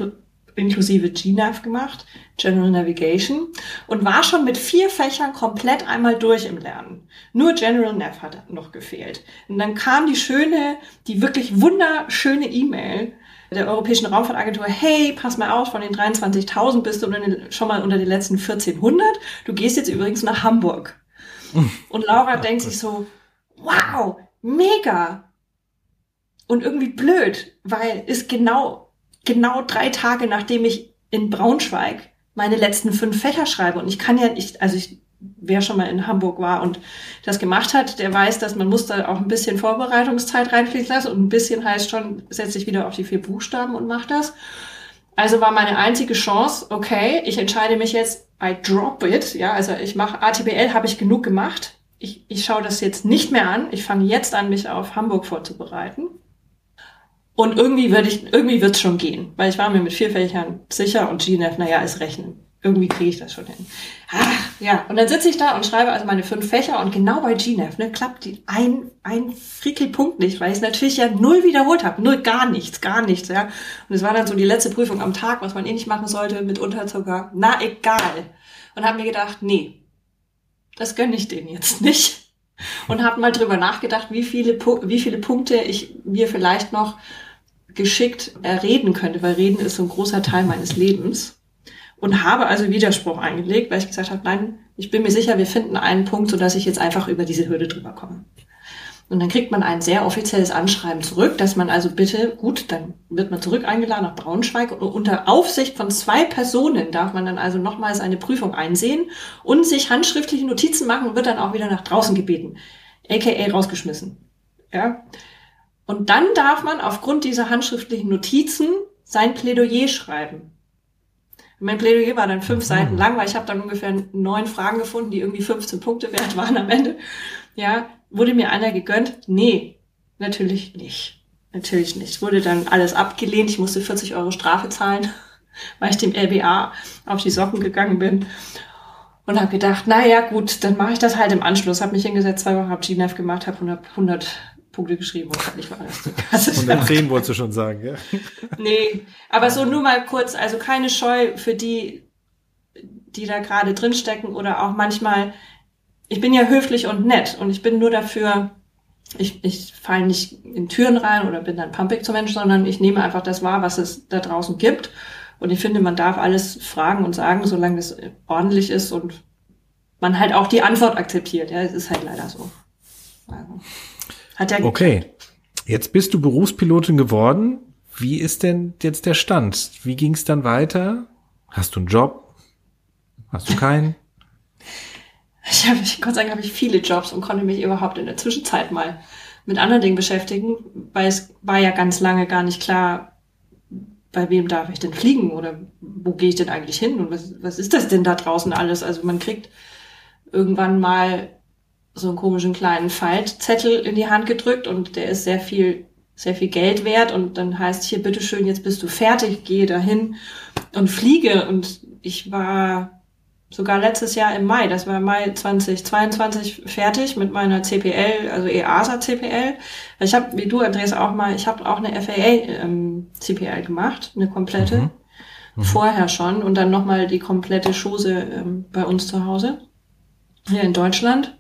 inklusive GNAV gemacht, General Navigation, und war schon mit vier Fächern komplett einmal durch im Lernen. Nur General Nav hat noch gefehlt. Und dann kam die schöne, die wirklich wunderschöne E-Mail der Europäischen Raumfahrtagentur, hey, pass mal auf, von den 23.000 bist du schon mal unter den letzten 1400. Du gehst jetzt übrigens nach Hamburg. Und Laura denkt sich so, wow, mega. Und irgendwie blöd, weil ist genau, genau drei Tage nachdem ich in Braunschweig meine letzten fünf Fächer schreibe. Und ich kann ja nicht, also ich, wer schon mal in Hamburg war und das gemacht hat, der weiß, dass man muss da auch ein bisschen Vorbereitungszeit reinfließen lassen und ein bisschen heißt schon, setze ich wieder auf die vier Buchstaben und mach das. Also war meine einzige Chance, okay, ich entscheide mich jetzt, I drop it, ja, also ich mache ATBL, habe ich genug gemacht. Ich, ich schaue das jetzt nicht mehr an. Ich fange jetzt an, mich auf Hamburg vorzubereiten. Und irgendwie würde ich, irgendwie wird's schon gehen, weil ich war mir mit vier Fächern sicher und GNF, naja, ist Rechnen. Irgendwie kriege ich das schon hin. Ach, ja, und dann sitze ich da und schreibe also meine fünf Fächer und genau bei GNF, ne, klappt die ein, ein Frickelpunkt nicht, weil ich es natürlich ja null wiederholt habe. Null, gar nichts, gar nichts, ja. Und es war dann so die letzte Prüfung am Tag, was man eh nicht machen sollte, mit Unterzucker. Na, egal. Und habe mir gedacht, nee, das gönne ich denen jetzt nicht und habe mal drüber nachgedacht, wie viele, wie viele Punkte ich mir vielleicht noch geschickt erreden könnte, weil Reden ist so ein großer Teil meines Lebens. Und habe also Widerspruch eingelegt, weil ich gesagt habe, nein, ich bin mir sicher, wir finden einen Punkt, sodass ich jetzt einfach über diese Hürde drüber komme. Und dann kriegt man ein sehr offizielles Anschreiben zurück, dass man also bitte, gut, dann wird man zurück eingeladen nach Braunschweig und unter Aufsicht von zwei Personen darf man dann also nochmals eine Prüfung einsehen und sich handschriftliche Notizen machen und wird dann auch wieder nach draußen gebeten, aka rausgeschmissen. Ja. Und dann darf man aufgrund dieser handschriftlichen Notizen sein Plädoyer schreiben. Mein Plädoyer war dann fünf. Seiten lang, weil ich habe dann ungefähr neun Fragen gefunden, die irgendwie 15 Punkte wert waren am Ende. Ja, Wurde mir einer gegönnt? Nee, natürlich nicht. Natürlich nicht. Wurde dann alles abgelehnt. Ich musste 40 Euro Strafe zahlen, weil ich dem LBA auf die Socken gegangen bin. Und habe gedacht, na ja, gut, dann mache ich das halt im Anschluss. Habe mich hingesetzt, zwei Wochen, habe GNF gemacht, habe 100, 100 Punkte geschrieben und fertig war das. 110 wolltest du schon sagen, ja? Nee, aber so nur mal kurz, also keine Scheu für die, die da gerade drinstecken oder auch manchmal ich bin ja höflich und nett und ich bin nur dafür, ich, ich falle nicht in Türen rein oder bin dann pumpig zum Mensch, sondern ich nehme einfach das wahr, was es da draußen gibt. Und ich finde, man darf alles fragen und sagen, solange es ordentlich ist und man halt auch die Antwort akzeptiert. Ja, es ist halt leider so. Also, hat ja okay. Jetzt bist du Berufspilotin geworden. Wie ist denn jetzt der Stand? Wie ging es dann weiter? Hast du einen Job? Hast du keinen? ich habe, Gott sei Dank habe ich viele Jobs und konnte mich überhaupt in der Zwischenzeit mal mit anderen Dingen beschäftigen, weil es war ja ganz lange gar nicht klar, bei wem darf ich denn fliegen oder wo gehe ich denn eigentlich hin und was, was ist das denn da draußen alles? Also man kriegt irgendwann mal so einen komischen kleinen Faltzettel in die Hand gedrückt und der ist sehr viel, sehr viel Geld wert und dann heißt hier, bitteschön, jetzt bist du fertig, gehe dahin und fliege und ich war sogar letztes Jahr im Mai, das war Mai 2022 fertig mit meiner CPL, also EASA CPL. Ich habe, wie du Andreas auch mal, ich habe auch eine FAA ähm, CPL gemacht, eine komplette, mhm. Mhm. vorher schon und dann nochmal die komplette Chose ähm, bei uns zu Hause hier in Deutschland.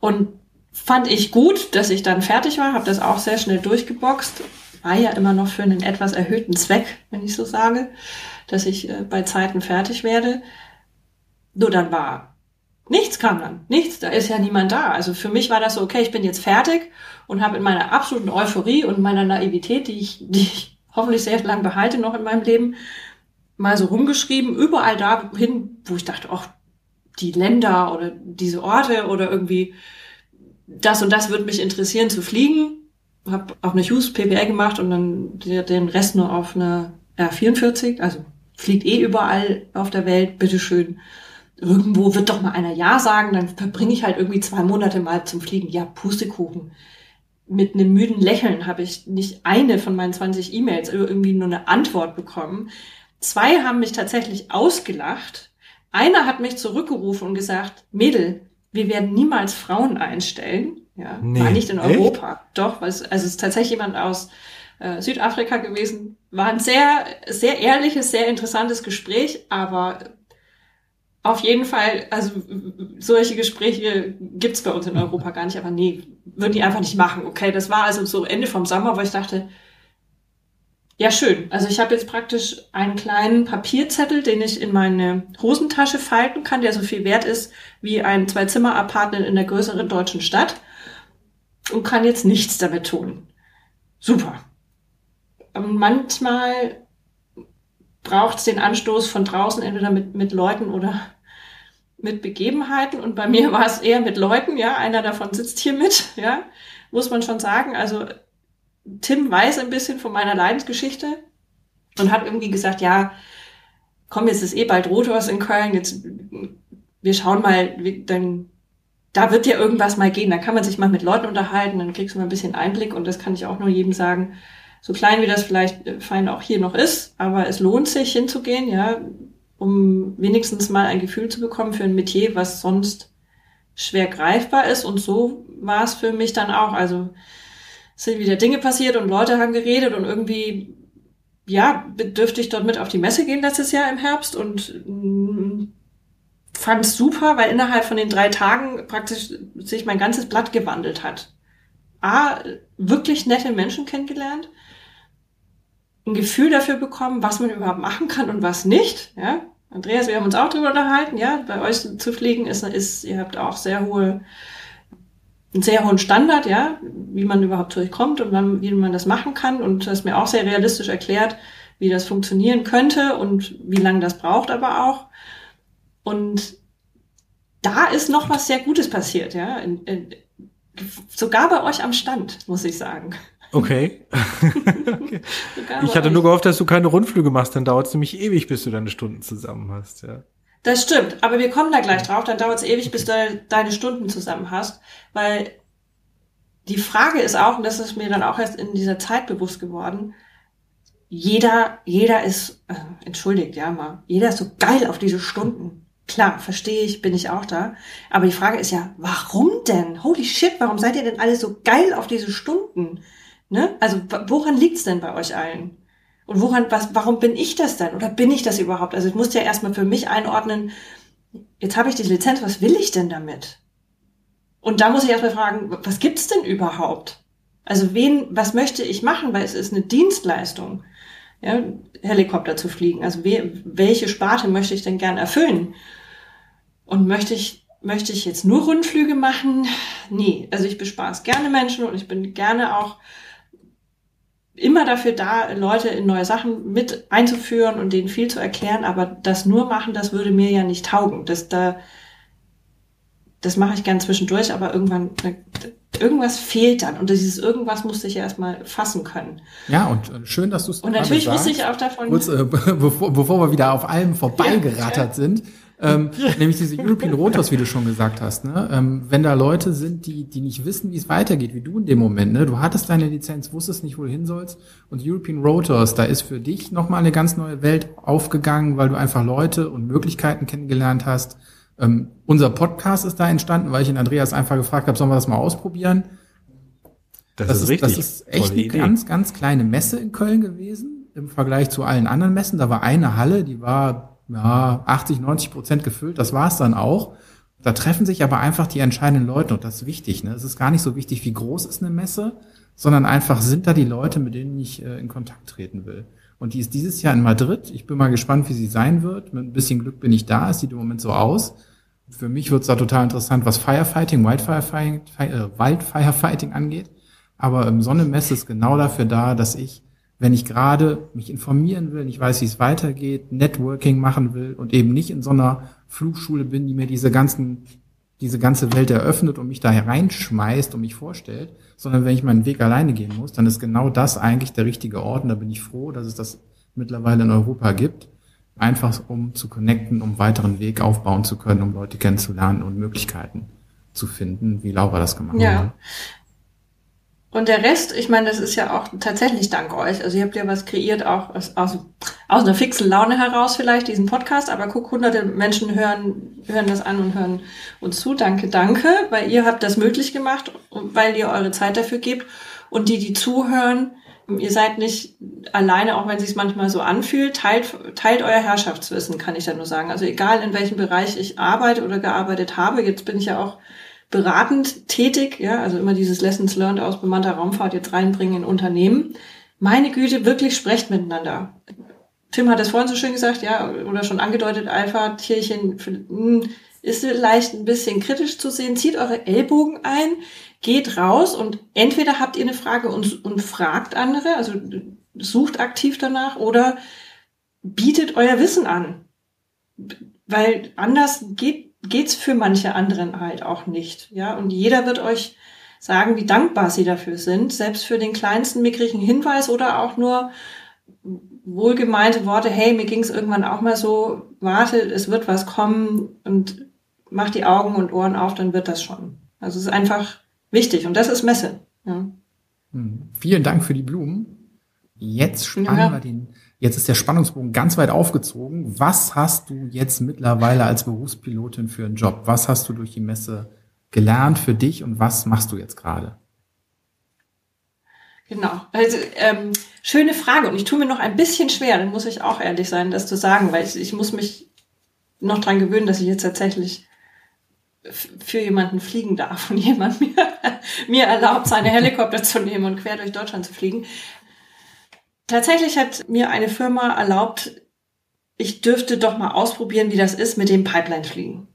Und fand ich gut, dass ich dann fertig war, habe das auch sehr schnell durchgeboxt. War ja immer noch für einen etwas erhöhten Zweck, wenn ich so sage dass ich äh, bei Zeiten fertig werde. Nur dann war nichts kam dann, nichts, da ist ja niemand da. Also für mich war das so, okay, ich bin jetzt fertig und habe in meiner absoluten Euphorie und meiner Naivität, die ich, die ich hoffentlich sehr lang behalte noch in meinem Leben, mal so rumgeschrieben, überall dahin, wo ich dachte, ach, die Länder oder diese Orte oder irgendwie das und das würde mich interessieren zu fliegen. Habe auch eine Hughes PPL gemacht und dann den Rest nur auf eine R44, also fliegt eh überall auf der Welt, bitteschön. Irgendwo wird doch mal einer Ja sagen, dann verbringe ich halt irgendwie zwei Monate mal zum Fliegen. Ja, Pustekuchen. Mit einem müden Lächeln habe ich nicht eine von meinen 20 E-Mails irgendwie nur eine Antwort bekommen. Zwei haben mich tatsächlich ausgelacht. Einer hat mich zurückgerufen und gesagt, Mädel, wir werden niemals Frauen einstellen. Ja, nee, war nicht in Europa. Echt? Doch, also es ist tatsächlich jemand aus äh, Südafrika gewesen. War ein sehr, sehr ehrliches, sehr interessantes Gespräch, aber auf jeden Fall, also solche Gespräche gibt's bei uns in Europa gar nicht, aber nee, würden die einfach nicht machen. Okay, das war also so Ende vom Sommer, wo ich dachte, ja, schön. Also ich habe jetzt praktisch einen kleinen Papierzettel, den ich in meine Hosentasche falten kann, der so viel wert ist wie ein Zwei-Zimmer-Apartment in der größeren deutschen Stadt und kann jetzt nichts damit tun. Super. Manchmal braucht es den Anstoß von draußen, entweder mit, mit Leuten oder mit Begebenheiten. Und bei mir war es eher mit Leuten, ja, einer davon sitzt hier mit, ja, muss man schon sagen. Also Tim weiß ein bisschen von meiner Leidensgeschichte und hat irgendwie gesagt, ja, komm, jetzt ist eh bald Rothaus in Köln, jetzt wir schauen mal, dann da wird ja irgendwas mal gehen, da kann man sich mal mit Leuten unterhalten, dann kriegst du mal ein bisschen Einblick. Und das kann ich auch nur jedem sagen, so klein wie das vielleicht äh, fein auch hier noch ist, aber es lohnt sich hinzugehen, ja, um wenigstens mal ein Gefühl zu bekommen für ein Metier, was sonst schwer greifbar ist. Und so war es für mich dann auch. Also sind wieder Dinge passiert und Leute haben geredet und irgendwie, ja, dürfte ich dort mit auf die Messe gehen letztes Jahr im Herbst und mm, fand es super, weil innerhalb von den drei Tagen praktisch sich mein ganzes Blatt gewandelt hat. A, wirklich nette Menschen kennengelernt, ein Gefühl dafür bekommen, was man überhaupt machen kann und was nicht. Ja? Andreas, wir haben uns auch darüber unterhalten, ja, bei euch zu fliegen ist, ist ihr habt auch sehr hohe, einen sehr hohen Standard, ja, wie man überhaupt durchkommt und wann, wie man das machen kann und das mir auch sehr realistisch erklärt, wie das funktionieren könnte und wie lange das braucht aber auch. Und da ist noch was sehr Gutes passiert, ja, in, in, sogar bei euch am Stand, muss ich sagen. Okay. okay. Ich hatte nur gehofft, dass du keine Rundflüge machst, dann dauert es nämlich ewig, bis du deine Stunden zusammen hast, ja. Das stimmt, aber wir kommen da gleich drauf, dann dauert es ewig, bis du deine Stunden zusammen hast, weil die Frage ist auch, und das ist mir dann auch erst in dieser Zeit bewusst geworden, jeder, jeder ist, äh, entschuldigt, ja mal, jeder ist so geil auf diese Stunden. Klar, verstehe ich, bin ich auch da. Aber die Frage ist ja, warum denn? Holy shit, warum seid ihr denn alle so geil auf diese Stunden? Ne? Also woran liegt's denn bei euch allen? Und woran, was, warum bin ich das denn? Oder bin ich das überhaupt? Also ich muss ja erstmal für mich einordnen, jetzt habe ich diese Lizenz, was will ich denn damit? Und da muss ich erstmal fragen, was gibt's denn überhaupt? Also wen, was möchte ich machen? Weil es ist eine Dienstleistung, ja, Helikopter zu fliegen. Also we, welche Sparte möchte ich denn gern erfüllen? Und möchte ich möchte ich jetzt nur Rundflüge machen? Nee, also ich bespaß gerne Menschen und ich bin gerne auch immer dafür da, Leute in neue Sachen mit einzuführen und denen viel zu erklären, aber das nur machen, das würde mir ja nicht taugen. Das da, das mache ich gern zwischendurch, aber irgendwann, irgendwas fehlt dann und dieses irgendwas musste ich erstmal fassen können. Ja, und äh, schön, dass du es Und natürlich wusste ich auch davon. Kurz, äh, bevor, bevor wir wieder auf allem vorbeigerattert ja, sind, ähm, nämlich diese European Rotors, wie du schon gesagt hast. Ne? Ähm, wenn da Leute sind, die, die nicht wissen, wie es weitergeht, wie du in dem Moment, ne? du hattest deine Lizenz, wusstest nicht, wo du hin sollst und European Rotors, da ist für dich nochmal eine ganz neue Welt aufgegangen, weil du einfach Leute und Möglichkeiten kennengelernt hast. Ähm, unser Podcast ist da entstanden, weil ich in Andreas einfach gefragt habe, sollen wir das mal ausprobieren? Das, das ist, richtig. Das ist echt eine Idee. ganz, ganz kleine Messe in Köln gewesen im Vergleich zu allen anderen Messen. Da war eine Halle, die war ja, 80, 90 Prozent gefüllt, das war's dann auch. Da treffen sich aber einfach die entscheidenden Leute und das ist wichtig. Ne? Es ist gar nicht so wichtig, wie groß ist eine Messe, sondern einfach sind da die Leute, mit denen ich äh, in Kontakt treten will. Und die ist dieses Jahr in Madrid. Ich bin mal gespannt, wie sie sein wird. Mit ein bisschen Glück bin ich da. Es sieht im Moment so aus. Für mich wird es da total interessant, was Firefighting, Wildfirefighting, äh, Wildfirefighting angeht. Aber im Sonnenmesse ist genau dafür da, dass ich wenn ich gerade mich informieren will, nicht weiß, wie es weitergeht, Networking machen will und eben nicht in so einer Flugschule bin, die mir diese ganzen, diese ganze Welt eröffnet und mich da hereinschmeißt und mich vorstellt, sondern wenn ich meinen Weg alleine gehen muss, dann ist genau das eigentlich der richtige Ort und da bin ich froh, dass es das mittlerweile in Europa gibt, einfach um zu connecten, um weiteren Weg aufbauen zu können, um Leute kennenzulernen und Möglichkeiten zu finden, wie Laura das gemacht ja. hat. Und der Rest, ich meine, das ist ja auch tatsächlich dank euch. Also ihr habt ja was kreiert, auch aus, aus, aus einer fixen Laune heraus vielleicht, diesen Podcast. Aber guck, hunderte Menschen hören, hören das an und hören uns zu. Danke, danke, weil ihr habt das möglich gemacht, weil ihr eure Zeit dafür gebt. Und die, die zuhören, Ihr seid nicht alleine, auch wenn es sich manchmal so anfühlt. Teilt, teilt euer Herrschaftswissen, kann ich da nur sagen. Also egal, in welchem Bereich ich arbeite oder gearbeitet habe. Jetzt bin ich ja auch beratend tätig, ja, also immer dieses Lessons Learned aus bemannter Raumfahrt jetzt reinbringen in Unternehmen. Meine Güte, wirklich sprecht miteinander. Tim hat es vorhin so schön gesagt, ja, oder schon angedeutet, Alpha-Tierchen hm, ist vielleicht ein bisschen kritisch zu sehen. Zieht eure Ellbogen ein, geht raus und entweder habt ihr eine Frage und, und fragt andere, also sucht aktiv danach oder bietet euer Wissen an. Weil anders geht, geht's für manche anderen halt auch nicht, ja. Und jeder wird euch sagen, wie dankbar sie dafür sind, selbst für den kleinsten mickrigen Hinweis oder auch nur wohlgemeinte Worte, hey, mir ging es irgendwann auch mal so, warte, es wird was kommen und mach die Augen und Ohren auf, dann wird das schon. Also es ist einfach wichtig und das ist Messe. Ja. Hm. Vielen Dank für die Blumen. Jetzt spannen ja. wir den, jetzt ist der Spannungsbogen ganz weit aufgezogen. Was hast du jetzt mittlerweile als Berufspilotin für einen Job? Was hast du durch die Messe gelernt für dich und was machst du jetzt gerade? Genau. Also ähm, schöne Frage und ich tue mir noch ein bisschen schwer, dann muss ich auch ehrlich sein, das zu sagen, weil ich, ich muss mich noch dran gewöhnen, dass ich jetzt tatsächlich für jemanden fliegen darf und jemand mir, mir erlaubt, seine Helikopter zu nehmen und quer durch Deutschland zu fliegen. Tatsächlich hat mir eine Firma erlaubt, ich dürfte doch mal ausprobieren, wie das ist mit dem Pipeline-Fliegen.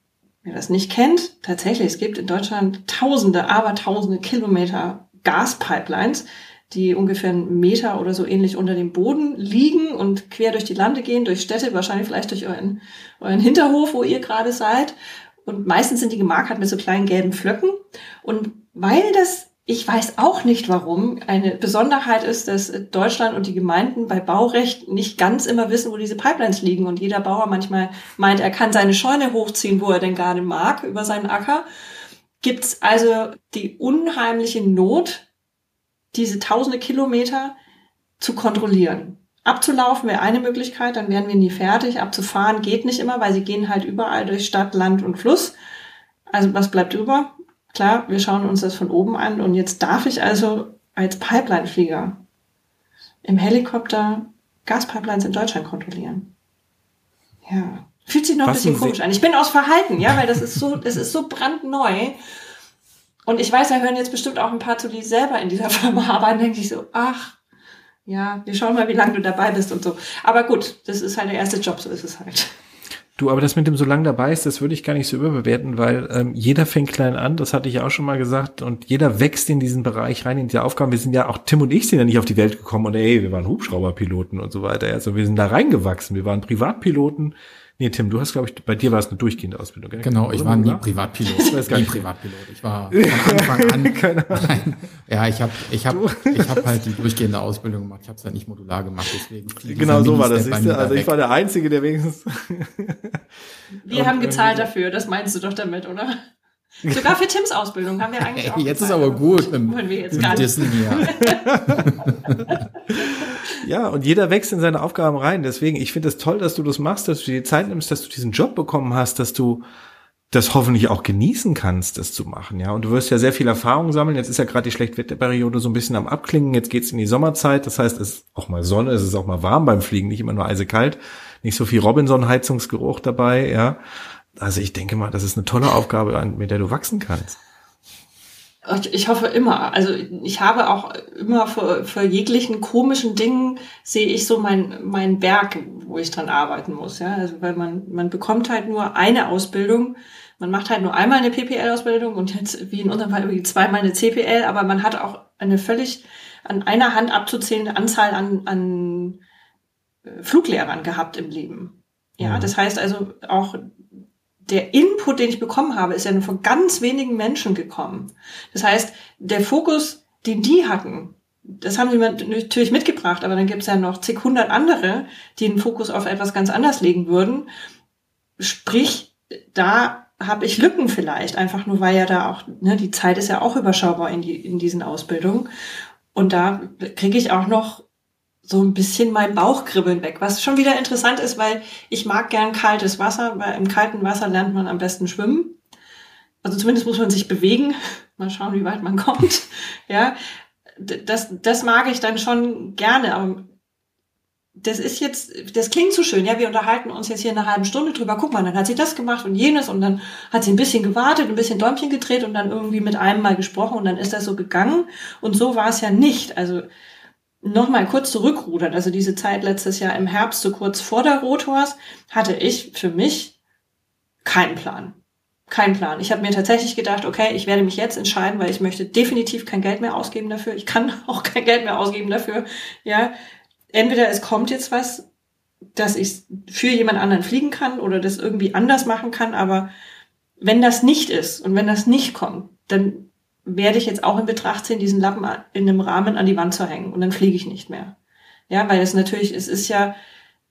Wer das nicht kennt, tatsächlich, es gibt in Deutschland tausende, aber tausende Kilometer Gaspipelines, die ungefähr einen Meter oder so ähnlich unter dem Boden liegen und quer durch die Lande gehen, durch Städte, wahrscheinlich vielleicht durch euren, euren Hinterhof, wo ihr gerade seid. Und meistens sind die gemarkert mit so kleinen gelben Flöcken. Und weil das, ich weiß auch nicht warum, eine Besonderheit ist, dass Deutschland und die Gemeinden bei Baurecht nicht ganz immer wissen, wo diese Pipelines liegen. Und jeder Bauer manchmal meint, er kann seine Scheune hochziehen, wo er denn gerade mag, über seinen Acker. Gibt's also die unheimliche Not, diese tausende Kilometer zu kontrollieren. Abzulaufen wäre eine Möglichkeit, dann wären wir nie fertig. Abzufahren geht nicht immer, weil sie gehen halt überall durch Stadt, Land und Fluss. Also was bleibt über? Klar, wir schauen uns das von oben an und jetzt darf ich also als Pipeline-Flieger im Helikopter Gaspipelines in Deutschland kontrollieren. Ja. Fühlt sich noch was ein bisschen komisch an. Ich bin aus Verhalten, ja, weil das ist so, das ist so brandneu. Und ich weiß, da hören jetzt bestimmt auch ein paar zu, die selber in dieser Firma arbeiten, denke ich so, ach, ja, wir schauen mal, wie lange du dabei bist und so. Aber gut, das ist halt der erste Job, so ist es halt. Du, aber das mit dem so lang dabei ist, das würde ich gar nicht so überbewerten, weil ähm, jeder fängt klein an, das hatte ich auch schon mal gesagt, und jeder wächst in diesen Bereich rein, in die Aufgaben. Wir sind ja auch, Tim und ich sind ja nicht auf die Welt gekommen und ey, wir waren Hubschrauberpiloten und so weiter. Also wir sind da reingewachsen, wir waren Privatpiloten, Nee, Tim, du hast, glaube ich, bei dir war es eine durchgehende Ausbildung, gell? Genau, ich war nie Privatpilot. Ich weiß gar nie Privatpilot. Ich war von Anfang an. Keine Nein, ja, ich habe ich hab, ich hab halt die durchgehende Ausbildung gemacht. Ich habe es halt nicht modular gemacht, deswegen. Genau so war das. Siehst du? Also ich war der Einzige, der wenigstens. Wir haben gezahlt dafür, das meinst du doch damit, oder? Sogar für Tims Ausbildung haben wir eigentlich auch. Jetzt gezahlt. ist aber gut. Wollen wir jetzt gar nicht. Ja, und jeder wächst in seine Aufgaben rein. Deswegen, ich finde es das toll, dass du das machst, dass du dir die Zeit nimmst, dass du diesen Job bekommen hast, dass du das hoffentlich auch genießen kannst, das zu machen, ja. Und du wirst ja sehr viel Erfahrung sammeln. Jetzt ist ja gerade die Schlechtwetterperiode so ein bisschen am Abklingen. Jetzt geht's in die Sommerzeit. Das heißt, es ist auch mal Sonne, es ist auch mal warm beim Fliegen, nicht immer nur eisekalt. Nicht so viel Robinson-Heizungsgeruch dabei, ja. Also ich denke mal, das ist eine tolle Aufgabe, mit der du wachsen kannst. Ich hoffe immer. Also ich habe auch immer für, für jeglichen komischen Dingen sehe ich so mein, mein Berg, wo ich dran arbeiten muss. Ja, also weil man, man bekommt halt nur eine Ausbildung. Man macht halt nur einmal eine PPL-Ausbildung und jetzt, wie in unserem Fall, irgendwie zweimal eine CPL, aber man hat auch eine völlig an einer Hand abzuzählende Anzahl an, an äh, Fluglehrern gehabt im Leben. Ja, mhm. das heißt also auch der Input, den ich bekommen habe, ist ja nur von ganz wenigen Menschen gekommen. Das heißt, der Fokus, den die hatten, das haben sie natürlich mitgebracht, aber dann gibt es ja noch zig hundert andere, die den Fokus auf etwas ganz anders legen würden. Sprich, da habe ich Lücken vielleicht, einfach nur weil ja da auch, ne, die Zeit ist ja auch überschaubar in, die, in diesen Ausbildungen. Und da kriege ich auch noch so ein bisschen mein Bauchkribbeln weg, was schon wieder interessant ist, weil ich mag gern kaltes Wasser, weil im kalten Wasser lernt man am besten schwimmen. Also zumindest muss man sich bewegen. Mal schauen, wie weit man kommt. Ja. das, das mag ich dann schon gerne, aber das ist jetzt, das klingt zu schön, ja, wir unterhalten uns jetzt hier eine halbe Stunde drüber, guck mal, dann hat sie das gemacht und jenes und dann hat sie ein bisschen gewartet, ein bisschen Däumchen gedreht und dann irgendwie mit einem mal gesprochen und dann ist das so gegangen und so war es ja nicht, also nochmal kurz zurückrudern, also diese Zeit letztes Jahr im Herbst, so kurz vor der Rothors, hatte ich für mich keinen Plan. Kein Plan. Ich habe mir tatsächlich gedacht, okay, ich werde mich jetzt entscheiden, weil ich möchte definitiv kein Geld mehr ausgeben dafür. Ich kann auch kein Geld mehr ausgeben dafür. Ja, entweder es kommt jetzt was, dass ich für jemand anderen fliegen kann oder das irgendwie anders machen kann, aber wenn das nicht ist und wenn das nicht kommt, dann werde ich jetzt auch in Betracht ziehen, diesen Lappen in einem Rahmen an die Wand zu hängen und dann fliege ich nicht mehr. Ja, weil es natürlich, es ist ja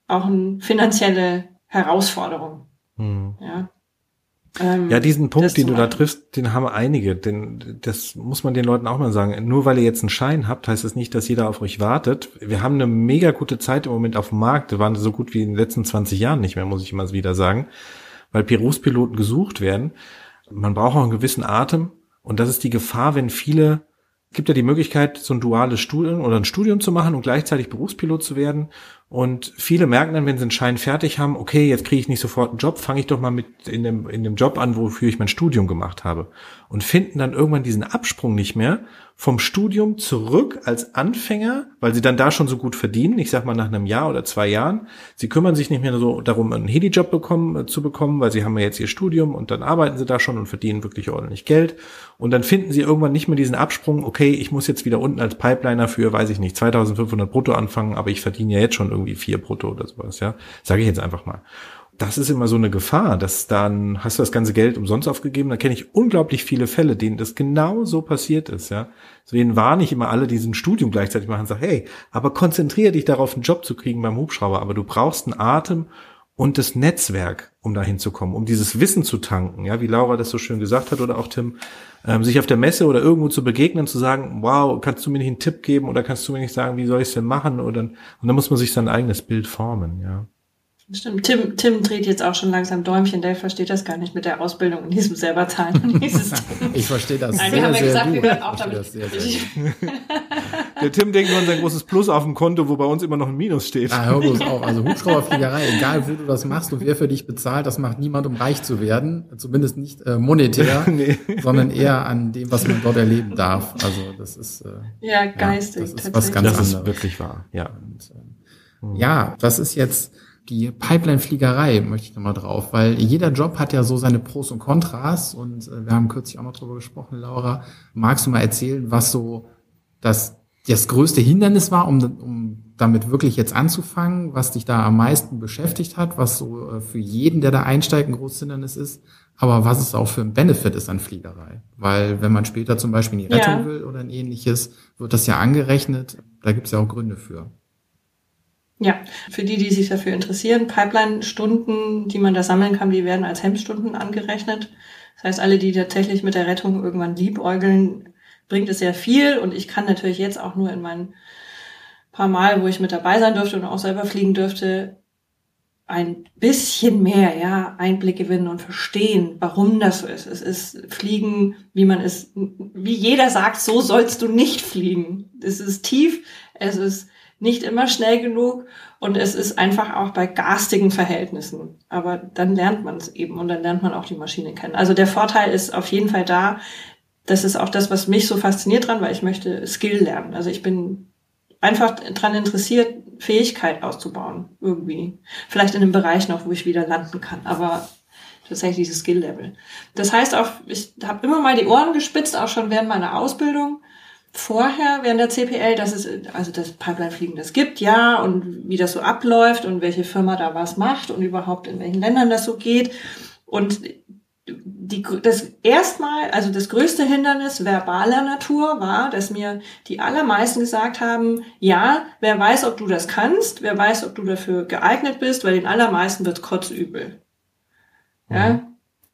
auch eine finanzielle Herausforderung. Hm. Ja. Ähm, ja, diesen Punkt, den du da triffst, den haben einige. Den, das muss man den Leuten auch mal sagen. Nur weil ihr jetzt einen Schein habt, heißt das nicht, dass jeder auf euch wartet. Wir haben eine mega gute Zeit im Moment auf dem Markt. Wir waren so gut wie in den letzten 20 Jahren nicht mehr, muss ich immer wieder sagen. Weil Berufspiloten gesucht werden. Man braucht auch einen gewissen Atem. Und das ist die Gefahr, wenn viele gibt ja die Möglichkeit, so ein duales Studium oder ein Studium zu machen und gleichzeitig Berufspilot zu werden. Und viele merken dann, wenn sie einen Schein fertig haben, okay, jetzt kriege ich nicht sofort einen Job, fange ich doch mal mit in dem, in dem Job an, wofür ich mein Studium gemacht habe. Und finden dann irgendwann diesen Absprung nicht mehr vom Studium zurück als Anfänger, weil sie dann da schon so gut verdienen, ich sag mal nach einem Jahr oder zwei Jahren. Sie kümmern sich nicht mehr so darum, einen Heli-Job bekommen, äh, zu bekommen, weil sie haben ja jetzt ihr Studium und dann arbeiten sie da schon und verdienen wirklich ordentlich Geld. Und dann finden sie irgendwann nicht mehr diesen Absprung, okay, ich muss jetzt wieder unten als Pipeliner für, weiß ich nicht, 2500 brutto anfangen, aber ich verdiene ja jetzt schon irgendwie vier brutto oder sowas, ja. Sage ich jetzt einfach mal. Das ist immer so eine Gefahr, dass dann hast du das ganze Geld umsonst aufgegeben. Da kenne ich unglaublich viele Fälle, denen das genau so passiert ist, ja. Deswegen warne ich immer alle, die ein Studium gleichzeitig machen, sag, hey, aber konzentriere dich darauf, einen Job zu kriegen beim Hubschrauber. Aber du brauchst einen Atem und das Netzwerk, um dahin zu kommen, um dieses Wissen zu tanken, ja, wie Laura das so schön gesagt hat oder auch Tim, ähm, sich auf der Messe oder irgendwo zu begegnen, zu sagen, wow, kannst du mir nicht einen Tipp geben oder kannst du mir nicht sagen, wie soll ich es denn machen? Oder, und dann muss man sich sein eigenes Bild formen, ja. Stimmt, Tim, Tim dreht jetzt auch schon langsam Däumchen, der versteht das gar nicht mit der Ausbildung in diesem selber Zahlen. ich verstehe das Nein, sehr, wir haben ja gesagt, gut. wir hören auch damit. Sehr, sehr der Tim denkt nur an sein großes Plus auf dem Konto, wo bei uns immer noch ein Minus steht. Ah, hör bloß auch. Also Hubschrauberfliegerei, egal wo du das machst und wer für dich bezahlt, das macht niemand, um reich zu werden. Zumindest nicht äh, monetär, nee. sondern eher an dem, was man dort erleben darf. Also das ist äh, ja geistig. Ja, das ist was ganz das anderes. Das ist wirklich wahr, ja. Und, äh, ja, das ist jetzt die Pipeline-Fliegerei möchte ich nochmal drauf, weil jeder Job hat ja so seine Pros und Kontras und äh, wir haben kürzlich auch noch drüber gesprochen, Laura. Magst du mal erzählen, was so das, das größte Hindernis war, um, um damit wirklich jetzt anzufangen, was dich da am meisten beschäftigt hat, was so äh, für jeden, der da einsteigt, ein großes Hindernis ist, aber was es auch für ein Benefit ist an Fliegerei. Weil wenn man später zum Beispiel in die Rettung ja. will oder ein ähnliches, wird das ja angerechnet. Da gibt es ja auch Gründe für. Ja, für die, die sich dafür interessieren, Pipeline-Stunden, die man da sammeln kann, die werden als Hemmstunden angerechnet. Das heißt, alle, die tatsächlich mit der Rettung irgendwann liebäugeln, bringt es sehr viel. Und ich kann natürlich jetzt auch nur in meinen paar Mal, wo ich mit dabei sein durfte und auch selber fliegen dürfte, ein bisschen mehr, ja, Einblick gewinnen und verstehen, warum das so ist. Es ist Fliegen, wie man es, wie jeder sagt, so sollst du nicht fliegen. Es ist tief, es ist nicht immer schnell genug und es ist einfach auch bei garstigen Verhältnissen. Aber dann lernt man es eben und dann lernt man auch die Maschine kennen. Also der Vorteil ist auf jeden Fall da. Das ist auch das, was mich so fasziniert dran, weil ich möchte Skill lernen. Also ich bin einfach dran interessiert, Fähigkeit auszubauen irgendwie. Vielleicht in einem Bereich noch, wo ich wieder landen kann. Aber tatsächlich dieses Skill-Level. Das heißt auch, ich habe immer mal die Ohren gespitzt, auch schon während meiner Ausbildung vorher während der CPL, dass es also das Pipeline-Fliegen das gibt, ja, und wie das so abläuft und welche Firma da was macht und überhaupt in welchen Ländern das so geht. Und die, das erstmal, also das größte Hindernis verbaler Natur war, dass mir die allermeisten gesagt haben, ja, wer weiß, ob du das kannst, wer weiß, ob du dafür geeignet bist, weil den allermeisten wird kotzübel. Ja,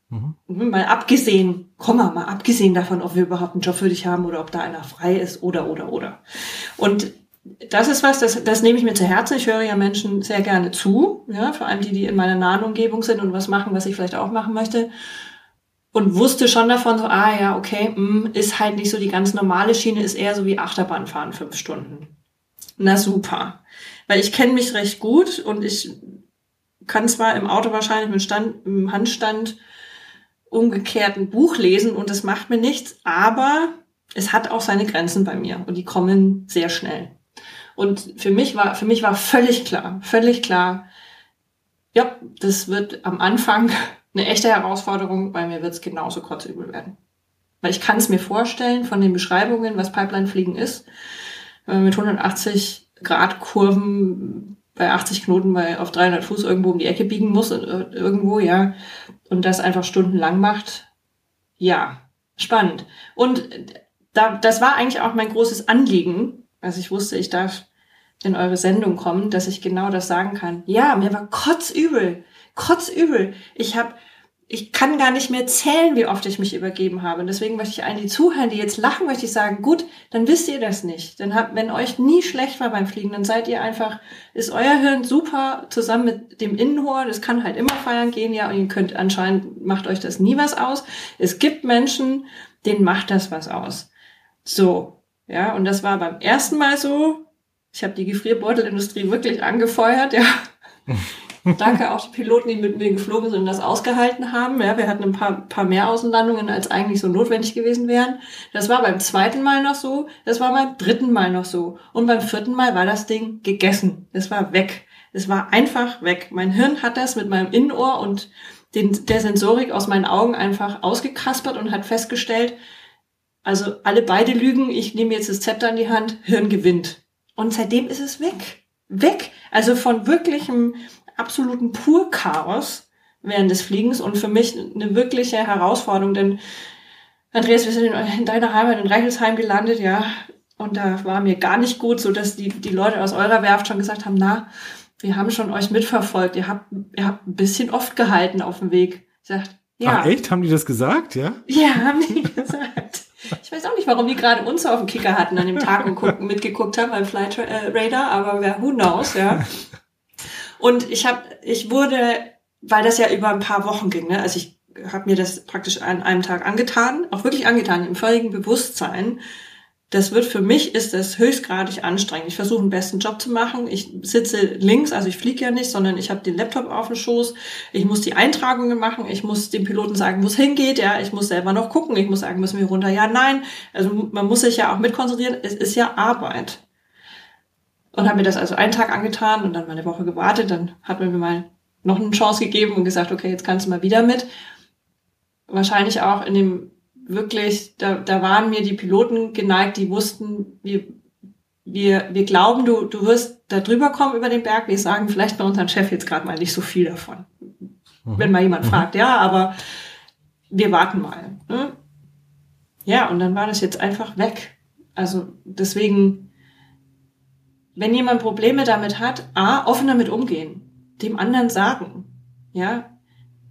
mhm. Mhm. Mal abgesehen, komm mal, abgesehen davon, ob wir überhaupt einen Job für dich haben oder ob da einer frei ist oder, oder, oder. Und das ist was, das, das nehme ich mir zu Herzen. Ich höre ja Menschen sehr gerne zu, ja, vor allem die, die in meiner nahen Umgebung sind und was machen, was ich vielleicht auch machen möchte. und wusste schon davon so, ah ja, okay, mh, ist halt nicht so die ganz normale Schiene, ist eher so wie Achterbahnfahren fünf Stunden. Na super. Weil ich kenne mich recht gut und ich kann zwar im Auto wahrscheinlich mit Stand, im Handstand umgekehrt ein Buch lesen und es macht mir nichts, aber es hat auch seine Grenzen bei mir und die kommen sehr schnell. Und für mich war, für mich war völlig klar, völlig klar, ja, das wird am Anfang eine echte Herausforderung, weil mir wird es genauso kotzübel werden. Weil ich kann es mir vorstellen von den Beschreibungen, was Pipeline-Fliegen ist. Wenn man mit 180 Grad Kurven bei 80 Knoten bei auf 300 Fuß irgendwo um die Ecke biegen muss und äh, irgendwo, ja, und das einfach stundenlang macht, ja, spannend. Und da, das war eigentlich auch mein großes Anliegen, als ich wusste, ich darf in eure Sendung kommen, dass ich genau das sagen kann. Ja, mir war kotzübel, kotzübel. Ich habe ich kann gar nicht mehr zählen, wie oft ich mich übergeben habe. Und deswegen möchte ich allen, die zuhören, die jetzt lachen, möchte ich sagen, gut, dann wisst ihr das nicht. Dann habt, wenn euch nie schlecht war beim Fliegen, dann seid ihr einfach, ist euer Hirn super zusammen mit dem Innenohr. Das kann halt immer feiern gehen, ja, und ihr könnt anscheinend, macht euch das nie was aus. Es gibt Menschen, denen macht das was aus. So, ja, und das war beim ersten Mal so. Ich habe die Gefrierbeutelindustrie wirklich angefeuert, ja. Danke auch die Piloten, die mit mir geflogen sind und das ausgehalten haben. Ja, wir hatten ein paar, paar mehr Außenlandungen, als eigentlich so notwendig gewesen wären. Das war beim zweiten Mal noch so, das war beim dritten Mal noch so. Und beim vierten Mal war das Ding gegessen. Es war weg. Es war einfach weg. Mein Hirn hat das mit meinem Innenohr und den, der Sensorik aus meinen Augen einfach ausgekaspert und hat festgestellt, also alle beide lügen, ich nehme jetzt das Zepter in die Hand, Hirn gewinnt. Und seitdem ist es weg. Weg. Also von wirklichem absoluten Pur-Chaos während des Fliegens und für mich eine wirkliche Herausforderung, denn Andreas, wir sind in, deiner Heimat in Reichelsheim gelandet, ja, und da war mir gar nicht gut, so dass die, die Leute aus eurer Werft schon gesagt haben, na, wir haben schon euch mitverfolgt, ihr habt, ihr habt ein bisschen oft gehalten auf dem Weg. Ich sag, ja. Ach echt? Haben die das gesagt, ja? Ja, haben die gesagt. Ich weiß auch nicht, warum die gerade uns auf dem Kicker hatten an dem Tag und gucken, mitgeguckt haben beim Flight Radar, aber wer who knows, ja. Und ich habe, ich wurde, weil das ja über ein paar Wochen ging, ne? also ich habe mir das praktisch an einem Tag angetan, auch wirklich angetan, im völligen Bewusstsein. Das wird für mich ist das höchstgradig anstrengend. Ich versuche einen besten Job zu machen. Ich sitze links, also ich fliege ja nicht, sondern ich habe den Laptop auf dem Schoß. Ich muss die Eintragungen machen. Ich muss dem Piloten sagen, wo es hingeht. Ja, ich muss selber noch gucken. Ich muss sagen, müssen wir runter? Ja, nein. Also man muss sich ja auch mitkonzentrieren. Es ist ja Arbeit und habe mir das also einen Tag angetan und dann mal eine Woche gewartet. Dann hat man mir mal noch eine Chance gegeben und gesagt, okay, jetzt kannst du mal wieder mit. Wahrscheinlich auch in dem wirklich, da, da waren mir die Piloten geneigt, die wussten, wir, wir, wir glauben, du, du wirst da drüber kommen über den Berg. Wir sagen vielleicht bei unserem Chef jetzt gerade mal nicht so viel davon. Mhm. Wenn mal jemand mhm. fragt, ja, aber wir warten mal. Ne? Ja, und dann war das jetzt einfach weg. Also deswegen wenn jemand Probleme damit hat, a, offen damit umgehen, dem anderen sagen, ja.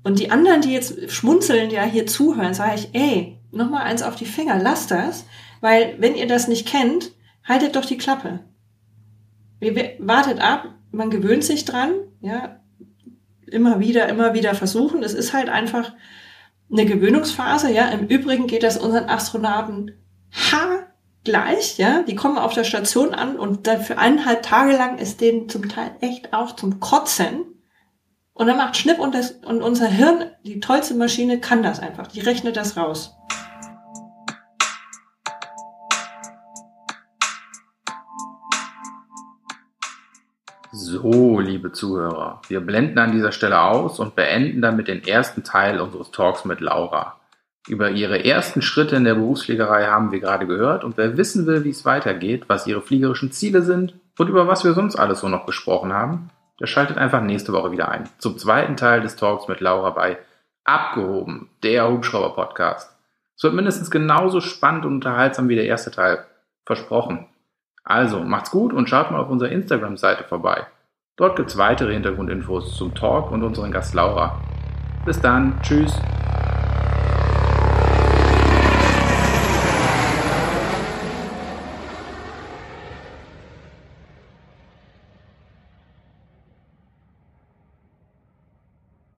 Und die anderen, die jetzt schmunzeln, ja hier zuhören, sage ich, ey, nochmal eins auf die Finger, lasst das, weil wenn ihr das nicht kennt, haltet doch die Klappe. Wartet ab, man gewöhnt sich dran, ja, immer wieder, immer wieder versuchen. Es ist halt einfach eine Gewöhnungsphase, ja. Im Übrigen geht das unseren Astronauten ha gleich, ja, die kommen auf der Station an und dann für eineinhalb Tage lang ist denen zum Teil echt auch zum Kotzen. Und dann macht Schnipp und, das, und unser Hirn, die tollste Maschine, kann das einfach. Die rechnet das raus. So, liebe Zuhörer, wir blenden an dieser Stelle aus und beenden damit den ersten Teil unseres Talks mit Laura. Über ihre ersten Schritte in der Berufsfliegerei haben wir gerade gehört und wer wissen will, wie es weitergeht, was ihre fliegerischen Ziele sind und über was wir sonst alles so noch gesprochen haben, der schaltet einfach nächste Woche wieder ein. Zum zweiten Teil des Talks mit Laura bei Abgehoben, der Hubschrauber-Podcast. Es wird mindestens genauso spannend und unterhaltsam wie der erste Teil. Versprochen. Also, macht's gut und schaut mal auf unserer Instagram-Seite vorbei. Dort gibt's weitere Hintergrundinfos zum Talk und unseren Gast Laura. Bis dann, tschüss.